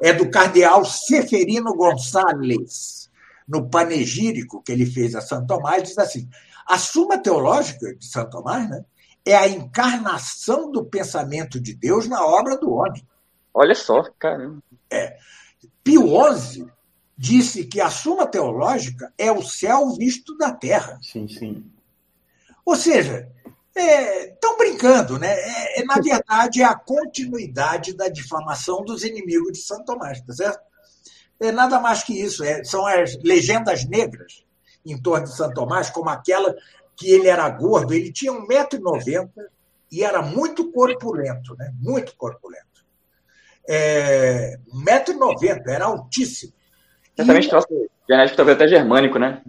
é do cardeal Seferino Gonçalves, no panegírico que ele fez a Santo Tomás, diz assim: a Suma Teológica de Santo Tomás né, é a encarnação do pensamento de Deus na obra do homem. Olha só, caramba. É. Pio XI disse que a Suma Teológica é o céu visto da terra. Sim, sim. Ou seja, estão é, brincando, né? É, é, na *laughs* verdade, é a continuidade da difamação dos inimigos de Santo Tomás, tá certo? É nada mais que isso. É, são as legendas negras em torno de Santo Tomás, como aquela que ele era gordo, ele tinha 1,90m e era muito corpulento, né? Muito corpulento. É, 1,90m, era altíssimo. Certamente troço genético talvez até germânico, né?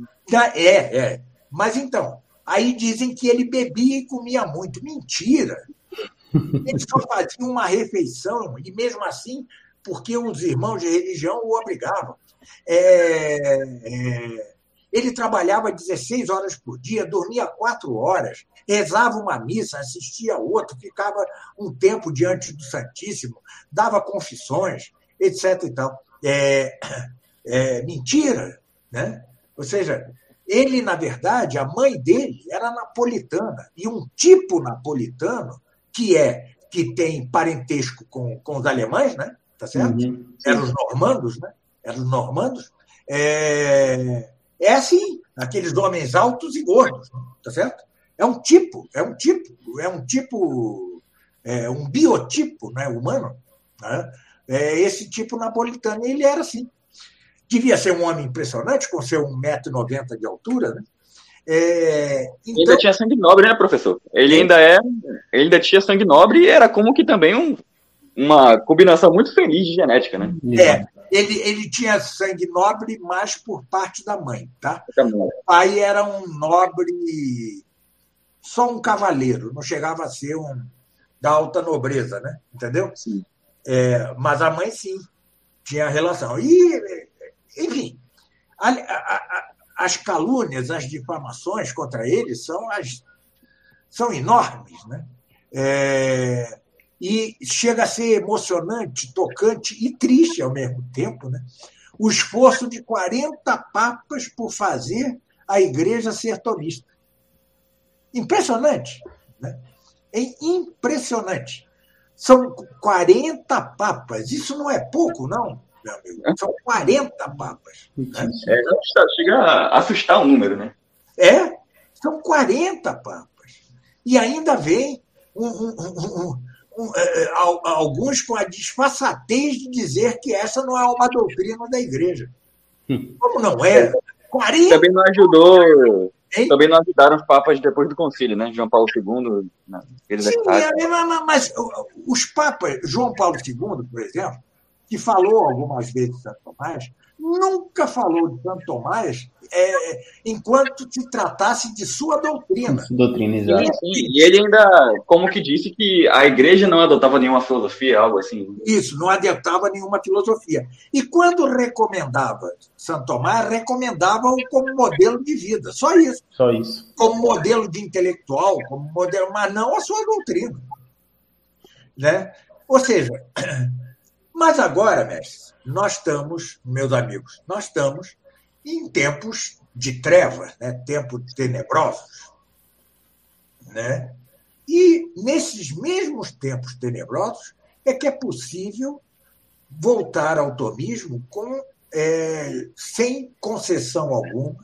É, é. Mas então, aí dizem que ele bebia e comia muito. Mentira! Ele só fazia uma refeição, e mesmo assim, porque os irmãos de religião o obrigavam. É, é, ele trabalhava 16 horas por dia, dormia quatro horas, rezava uma missa, assistia outra, ficava um tempo diante do Santíssimo, dava confissões, etc. E tal. É, é, mentira, né? Ou seja, ele, na verdade, a mãe dele era napolitana, e um tipo napolitano que é que tem parentesco com, com os alemães, né? Tá certo? Uhum. Eram os normandos, né? Eram os normandos. É, é assim, aqueles homens altos e gordos, tá certo? É um tipo, é um tipo, é um tipo, é um biotipo né, humano. Né? É esse tipo napolitano, ele era assim. Devia ser um homem impressionante, com seu 1,90m de altura, né? É, então... Ainda tinha sangue nobre, né, professor? Ele ainda é, ele ainda tinha sangue nobre e era como que também um, uma combinação muito feliz de genética, né? É, ele, ele tinha sangue nobre mais por parte da mãe, tá? O pai era um nobre, só um cavaleiro, não chegava a ser um da alta nobreza, né? Entendeu? Sim. É, mas a mãe sim tinha relação. E, enfim, a, a, a, as calúnias, as difamações contra ele são as são enormes, né? É, e chega a ser emocionante, tocante e triste ao mesmo tempo, né? o esforço de 40 papas por fazer a igreja ser tomista. Impressionante. Né? É impressionante. São 40 papas. Isso não é pouco, não, meu amigo. São 40 papas. Né? É, chega a assustar o número, né? É, são 40 papas. E ainda vem um, um, um, é, é, alguns com a disfarçatez de dizer que essa não é uma doutrina da igreja. Hum. Como não é? 40... Também não ajudou. Hein? Também não ajudaram os papas depois do concílio, né? João Paulo II. Né? Sim, é, mas os papas, João Paulo II, por exemplo, que falou algumas vezes Santo Tomás, nunca falou de Santo Tomás é, enquanto se tratasse de sua doutrina. Doutrina, exato. E, ele ainda, como que disse que a igreja não adotava nenhuma filosofia, algo assim. Isso, não adotava nenhuma filosofia. E quando recomendava Santo Tomás, recomendava-o como modelo de vida, só isso. Só isso. Como modelo de intelectual, como modelo, mas não a sua doutrina. Né? Ou seja, *clears throat* mas agora, mestre, nós estamos, meus amigos, nós estamos em tempos de trevas, né? tempos tenebrosos. Né? E nesses mesmos tempos tenebrosos é que é possível voltar ao tomismo com, é, sem concessão alguma.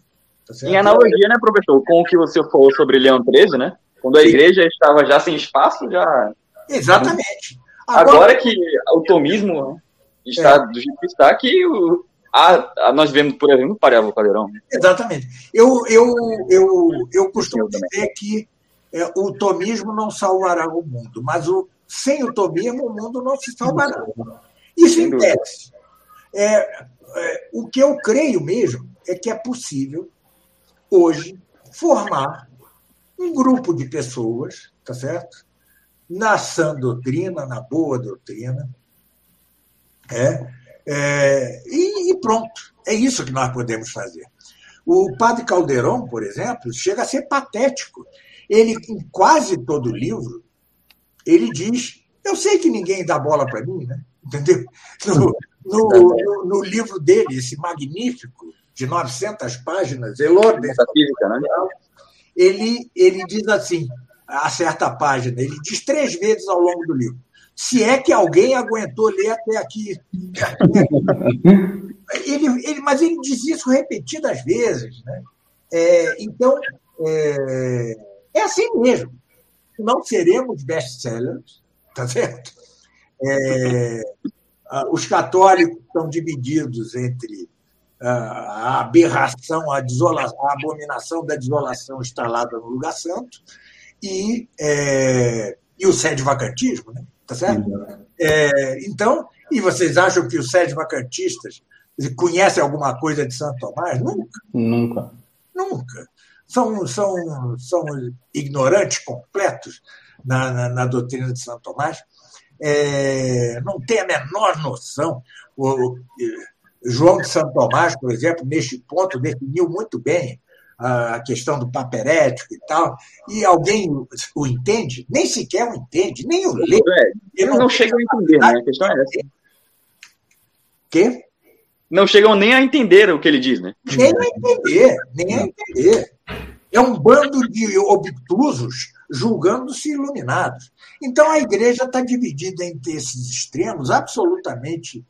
Tá em analogia, né, professor, com o que você falou sobre Leão XIII, né? Quando a Sim. igreja estava já sem espaço, já. Exatamente. Agora, Agora que o tomismo está é. do jeito que está, que o, a, a, nós vemos, por exemplo, o Pariável Caldeirão. Exatamente. Eu, eu, eu, eu costumo dizer que é, o tomismo não salvará o mundo, mas o, sem o tomismo o mundo não se salvará. Isso em tese. É, é, o que eu creio mesmo é que é possível, hoje, formar um grupo de pessoas, tá certo? Na sã doutrina, na boa doutrina, é, é, e, e pronto. É isso que nós podemos fazer. O padre Caldeirão, por exemplo, chega a ser patético. Ele, em quase todo o livro, ele diz: Eu sei que ninguém dá bola para mim, né? entendeu? No, no, no, no, livro dele, esse magnífico, de 900 páginas, Elordem, né? ele, ele diz assim, a certa página, ele diz três vezes ao longo do livro, se é que alguém aguentou ler até aqui. *laughs* ele, ele, mas ele diz isso repetidas vezes. Né? É, então, é, é, assim mesmo. Não seremos best-sellers, tá certo? É, os católicos estão divididos entre a aberração, a, desolação, a abominação da desolação instalada no lugar santo e, é, e o sede vacantismo, né? tá certo? É, então, e vocês acham que os sede vacantistas conhecem alguma coisa de Santo Tomás? Nunca. Nunca. Nunca. São, são, são ignorantes completos na, na, na doutrina de Santo Tomás. É, não tem a menor noção. O, João de Santo Tomás, por exemplo, neste ponto, definiu muito bem a questão do paperético e tal, e alguém o entende? Nem sequer o entende, nem o lê. É, não, não chegam a entender, né? A questão é essa. Quê? Não chegam nem a entender o que ele diz, né? Nem a entender, nem a entender. É um bando de obtusos julgando-se iluminados. Então a igreja está dividida entre esses extremos absolutamente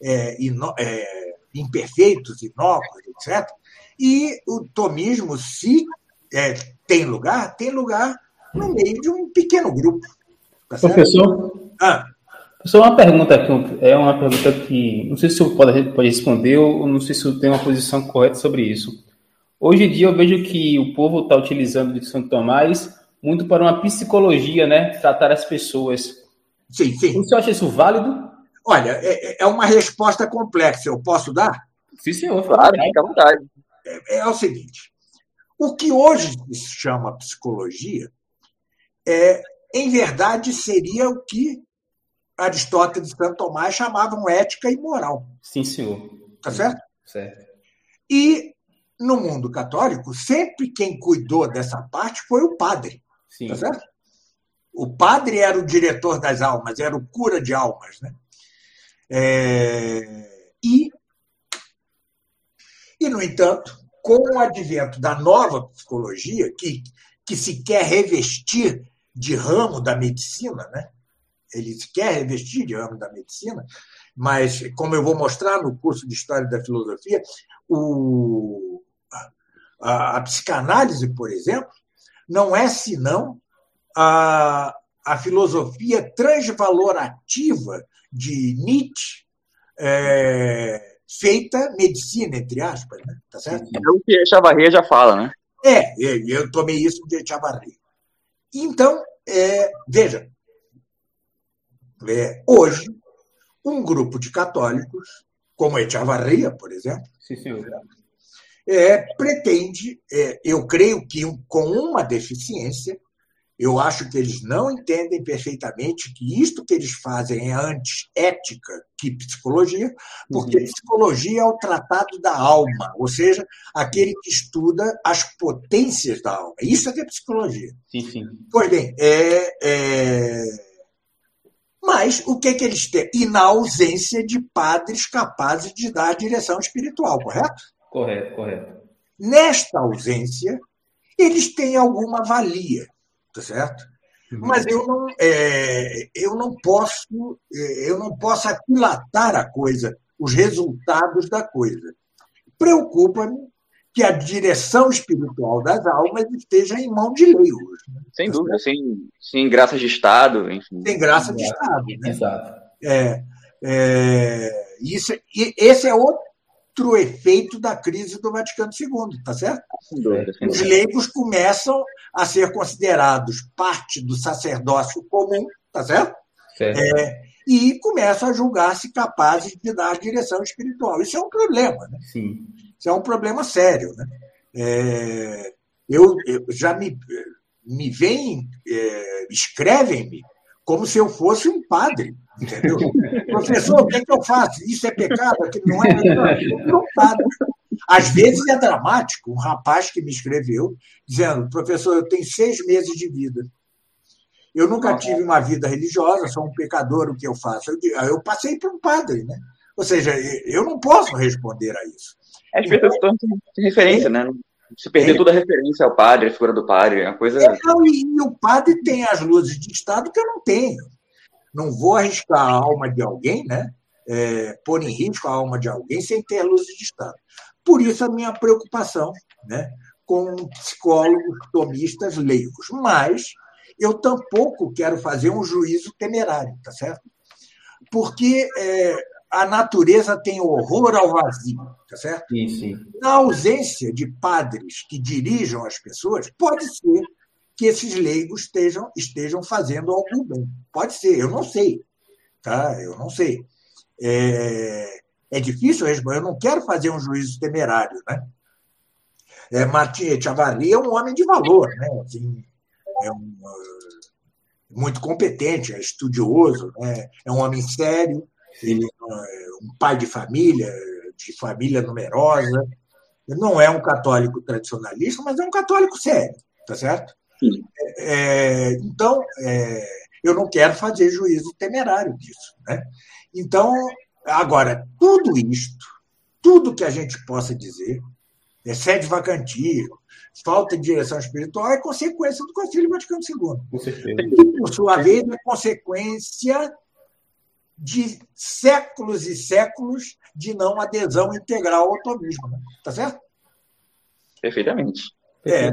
é, é, imperfeitos, inóculos, etc. E o tomismo, se é, tem lugar, tem lugar no meio de um pequeno grupo. Tá Professor? Ah. Professor, uma pergunta aqui, é uma pergunta que não sei se o pode, pode responder ou não sei se eu tenho uma posição correta sobre isso. Hoje em dia eu vejo que o povo está utilizando de Santo Tomás muito para uma psicologia, né? Tratar as pessoas. Sim, sim. Você acha isso válido? Olha, é, é uma resposta complexa. Eu posso dar? Sim, senhor. Claro, fica à vontade. É, é o seguinte: o que hoje se chama psicologia é, em verdade, seria o que Aristóteles e Santo Tomás chamavam ética e moral. Sim, senhor. Tá certo? Certo. E no mundo católico, sempre quem cuidou dessa parte foi o padre. Sim. Tá certo? O padre era o diretor das almas, era o cura de almas. Né? É... E, e, no entanto, com o advento da nova psicologia, que, que se quer revestir de ramo da medicina, né? ele se quer revestir de ramo da medicina, mas, como eu vou mostrar no curso de História da Filosofia, o, a, a psicanálise, por exemplo, não é senão a, a filosofia transvalorativa de Nietzsche, é, feita medicina, entre aspas, né? tá certo? É o que Chavarria já fala, né? É, eu tomei isso de Chavarria. Então, é, veja, é, hoje, um grupo de católicos, como Echavarria, por exemplo, Sim, senhor é, pretende, é, eu creio que com uma deficiência, eu acho que eles não entendem perfeitamente que isto que eles fazem é antes ética que psicologia, porque uhum. psicologia é o tratado da alma, ou seja, aquele que estuda as potências da alma. Isso é que é psicologia. Sim, sim. Pois bem, é, é... mas o que, é que eles têm? E na ausência de padres capazes de dar a direção espiritual, correto? Correto, correto. Nesta ausência, eles têm alguma valia, tá certo? Uhum. Mas eu não, é, eu não posso, é, eu não posso aquilatar a coisa, os resultados da coisa. Preocupa-me que a direção espiritual das almas esteja em mão de leigos. Né? Sem dúvida, sem, sem graça de Estado, enfim. Sem graça de Estado. Né? Exato. É, é, isso, esse é outro outro efeito da crise do Vaticano II, tá certo? Os leigos começam a ser considerados parte do sacerdócio comum, tá certo? certo. É, e começam a julgar-se capazes de dar direção espiritual. Isso é um problema, né? Sim. Isso é um problema sério, né? É, eu, eu, já me, me vem, é, escrevem-me como se eu fosse um padre, entendeu? *laughs* Professor, o que, é que eu faço? Isso é pecado? Aquilo não é pecado? Um padre. Às vezes é dramático. Um rapaz que me escreveu dizendo: professor, eu tenho seis meses de vida. Eu nunca tive uma vida religiosa, sou um pecador, o que eu faço? Eu, eu passei por um padre, né? Ou seja, eu não posso responder a isso. As pessoas então, de referência, é, né? Se perder é, toda a referência ao padre, a figura do padre, é uma coisa. É, e, e, o padre tem as luzes de Estado que eu não tenho. Não vou arriscar a alma de alguém, né? É, pôr em risco a alma de alguém sem ter luzes de Estado. Por isso a minha preocupação né, com psicólogos tomistas leigos. Mas eu tampouco quero fazer um juízo temerário, tá certo? Porque é, a natureza tem horror ao vazio, tá certo? Sim, sim. Na ausência de padres que dirijam as pessoas, pode ser que esses leigos estejam, estejam fazendo algum bem. Pode ser, eu não sei. Tá? Eu não sei. É, é difícil responder, eu não quero fazer um juízo temerário, né? É, Martin Chavarri é um homem de valor, né? Assim, é um, muito competente, é estudioso, né? é um homem sério, ele é um pai de família, de família numerosa. Ele não é um católico tradicionalista, mas é um católico sério, tá certo? É, então, é, eu não quero fazer juízo temerário disso. Né? Então, agora, tudo isto, tudo que a gente possa dizer, é sede vacantia, falta de direção espiritual, é consequência do Concílio Vaticano II. Com certeza. E, por sua vez, é consequência de séculos e séculos de não adesão integral ao tomismo. Né? Tá certo? Perfeitamente. É,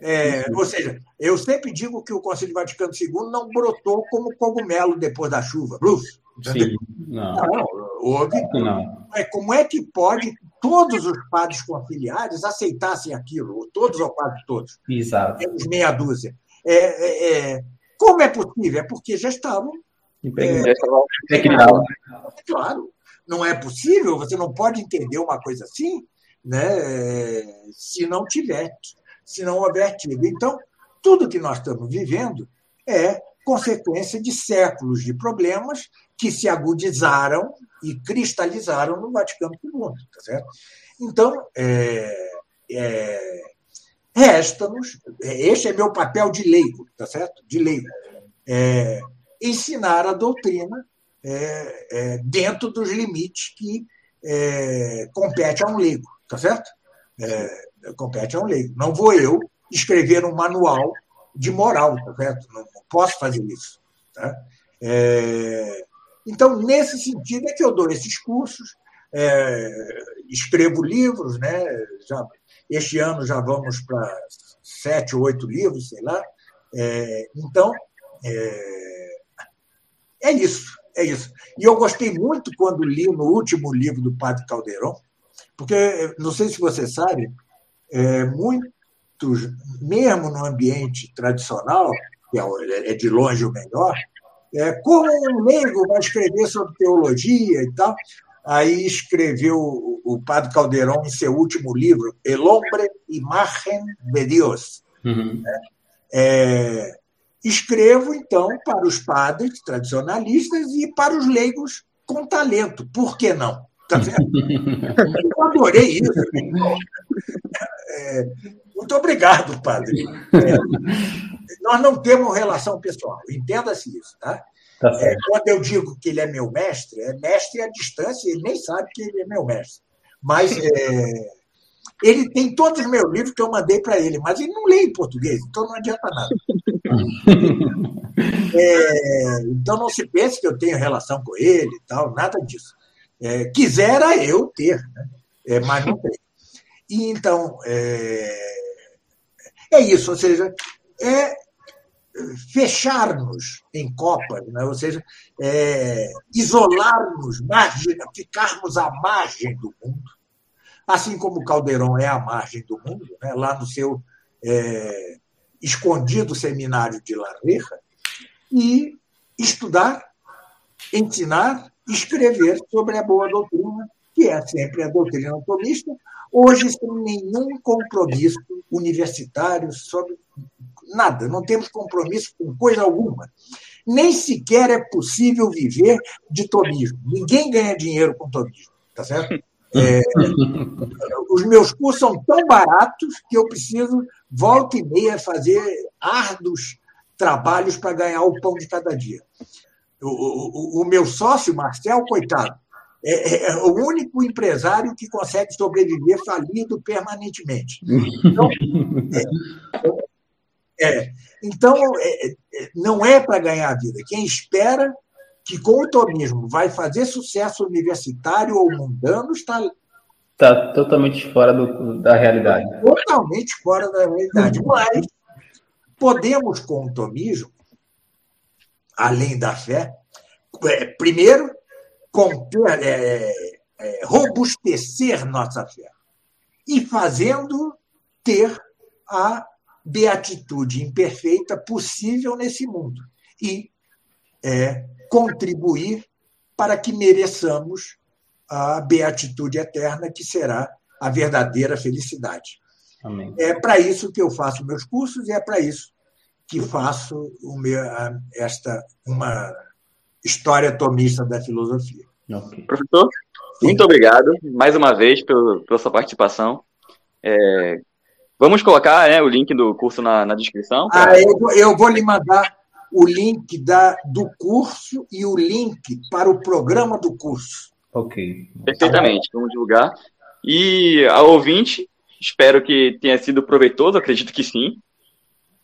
é, ou seja, eu sempre digo que o Concílio Vaticano II não brotou como cogumelo depois da chuva. Bruce, Sim, não. não houve. Não. É, como é que pode todos os padres conciliares aceitassem aquilo? Todos ou quase todos. Exato. Temos meia dúzia. É, é, é, como é possível? É porque já estavam. É, é, claro. Não é possível, você não pode entender uma coisa assim né, se não tiver, se não houver tido. Então, tudo que nós estamos vivendo é consequência de séculos de problemas que se agudizaram e cristalizaram no Vaticano II. Tá certo? Então, é, é, resta-nos, este é meu papel de leigo, tá certo? De leigo. É, ensinar a doutrina é, é, dentro dos limites que é, compete a um leigo, tá certo? Compete a um leigo. Não vou eu escrever um manual de moral, tá? Não, não posso fazer isso. Tá? É, então, nesse sentido é que eu dou esses cursos, é, escrevo livros, né? Já, este ano já vamos para sete ou oito livros, sei lá. É, então, é, é, isso, é isso. E eu gostei muito quando li no último livro do Padre Caldeirão, porque, não sei se você sabe, é, muitos, mesmo no ambiente tradicional, que é, é de longe o melhor, é, como um leigo vai escrever sobre teologia e tal. Aí escreveu o padre Caldeirão em seu último livro, El Hombre Imagen de Dios. Uhum. É, escrevo, então, para os padres tradicionalistas e para os leigos com talento. Por que não? Tá vendo? *laughs* Eu adorei isso. É, muito obrigado, padre. É, nós não temos relação pessoal, entenda-se isso. Tá? Tá é, quando eu digo que ele é meu mestre, é mestre à distância, ele nem sabe que ele é meu mestre. Mas é, ele tem todos os meus livros que eu mandei para ele, mas ele não lê em português, então não adianta nada. *laughs* É, então não se pense que eu tenho relação com ele tal, nada disso. É, quisera eu ter, né? É, mas não tem. E então, é, é isso, ou seja, é fechar-nos em copas, né? ou seja, é, isolar-nos, ficarmos à margem do mundo, assim como Caldeirão é a margem do mundo, né, lá no seu é, escondido seminário de La Rioja, e estudar, ensinar, escrever sobre a boa doutrina, que é sempre a doutrina tomista, hoje sem nenhum compromisso universitário sobre nada, não temos compromisso com coisa alguma. Nem sequer é possível viver de tomismo. Ninguém ganha dinheiro com tomismo, tá certo? É, *laughs* os meus cursos são tão baratos que eu preciso, volta e meia, fazer árduos trabalhos para ganhar o pão de cada dia. O, o, o meu sócio, Marcel, coitado, é, é, é, o único empresário que consegue sobreviver falido permanentemente. Então, é, é então é, não é para ganhar a vida. Quem espera que com o tomismo vai fazer sucesso universitário ou mundano está está totalmente fora do, da realidade. Totalmente fora da realidade. Mas podemos, com o tomismo, além da fé, primeiro conter, é, é, robustecer nossa fé e fazendo ter a beatitude imperfeita possível nesse mundo e é, contribuir para que mereçamos a beatitude eterna, que será a verdadeira felicidade. Amém. É para isso que eu faço meus cursos e é para isso que faço o meu, esta uma história tomista da filosofia. Okay. Professor, muito obrigado mais uma vez pelo, pela sua participação. É, vamos colocar né, o link do curso na, na descrição. Pra... Ah, eu, eu vou lhe mandar o link da, do curso e o link para o programa do curso. Ok. Perfeitamente, vamos divulgar. E ao ouvinte, espero que tenha sido proveitoso, acredito que sim.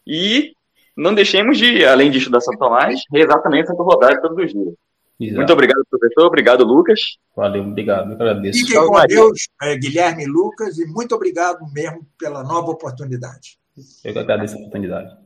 E não deixemos de, além de estudar São Tomás, rezar também Santo Rosário todos os dias. Exato. Muito obrigado, professor. Obrigado, Lucas. Valeu, obrigado. Eu agradeço. Fiquem com Deus, é, Guilherme e Lucas, e muito obrigado mesmo pela nova oportunidade. Eu que agradeço a oportunidade.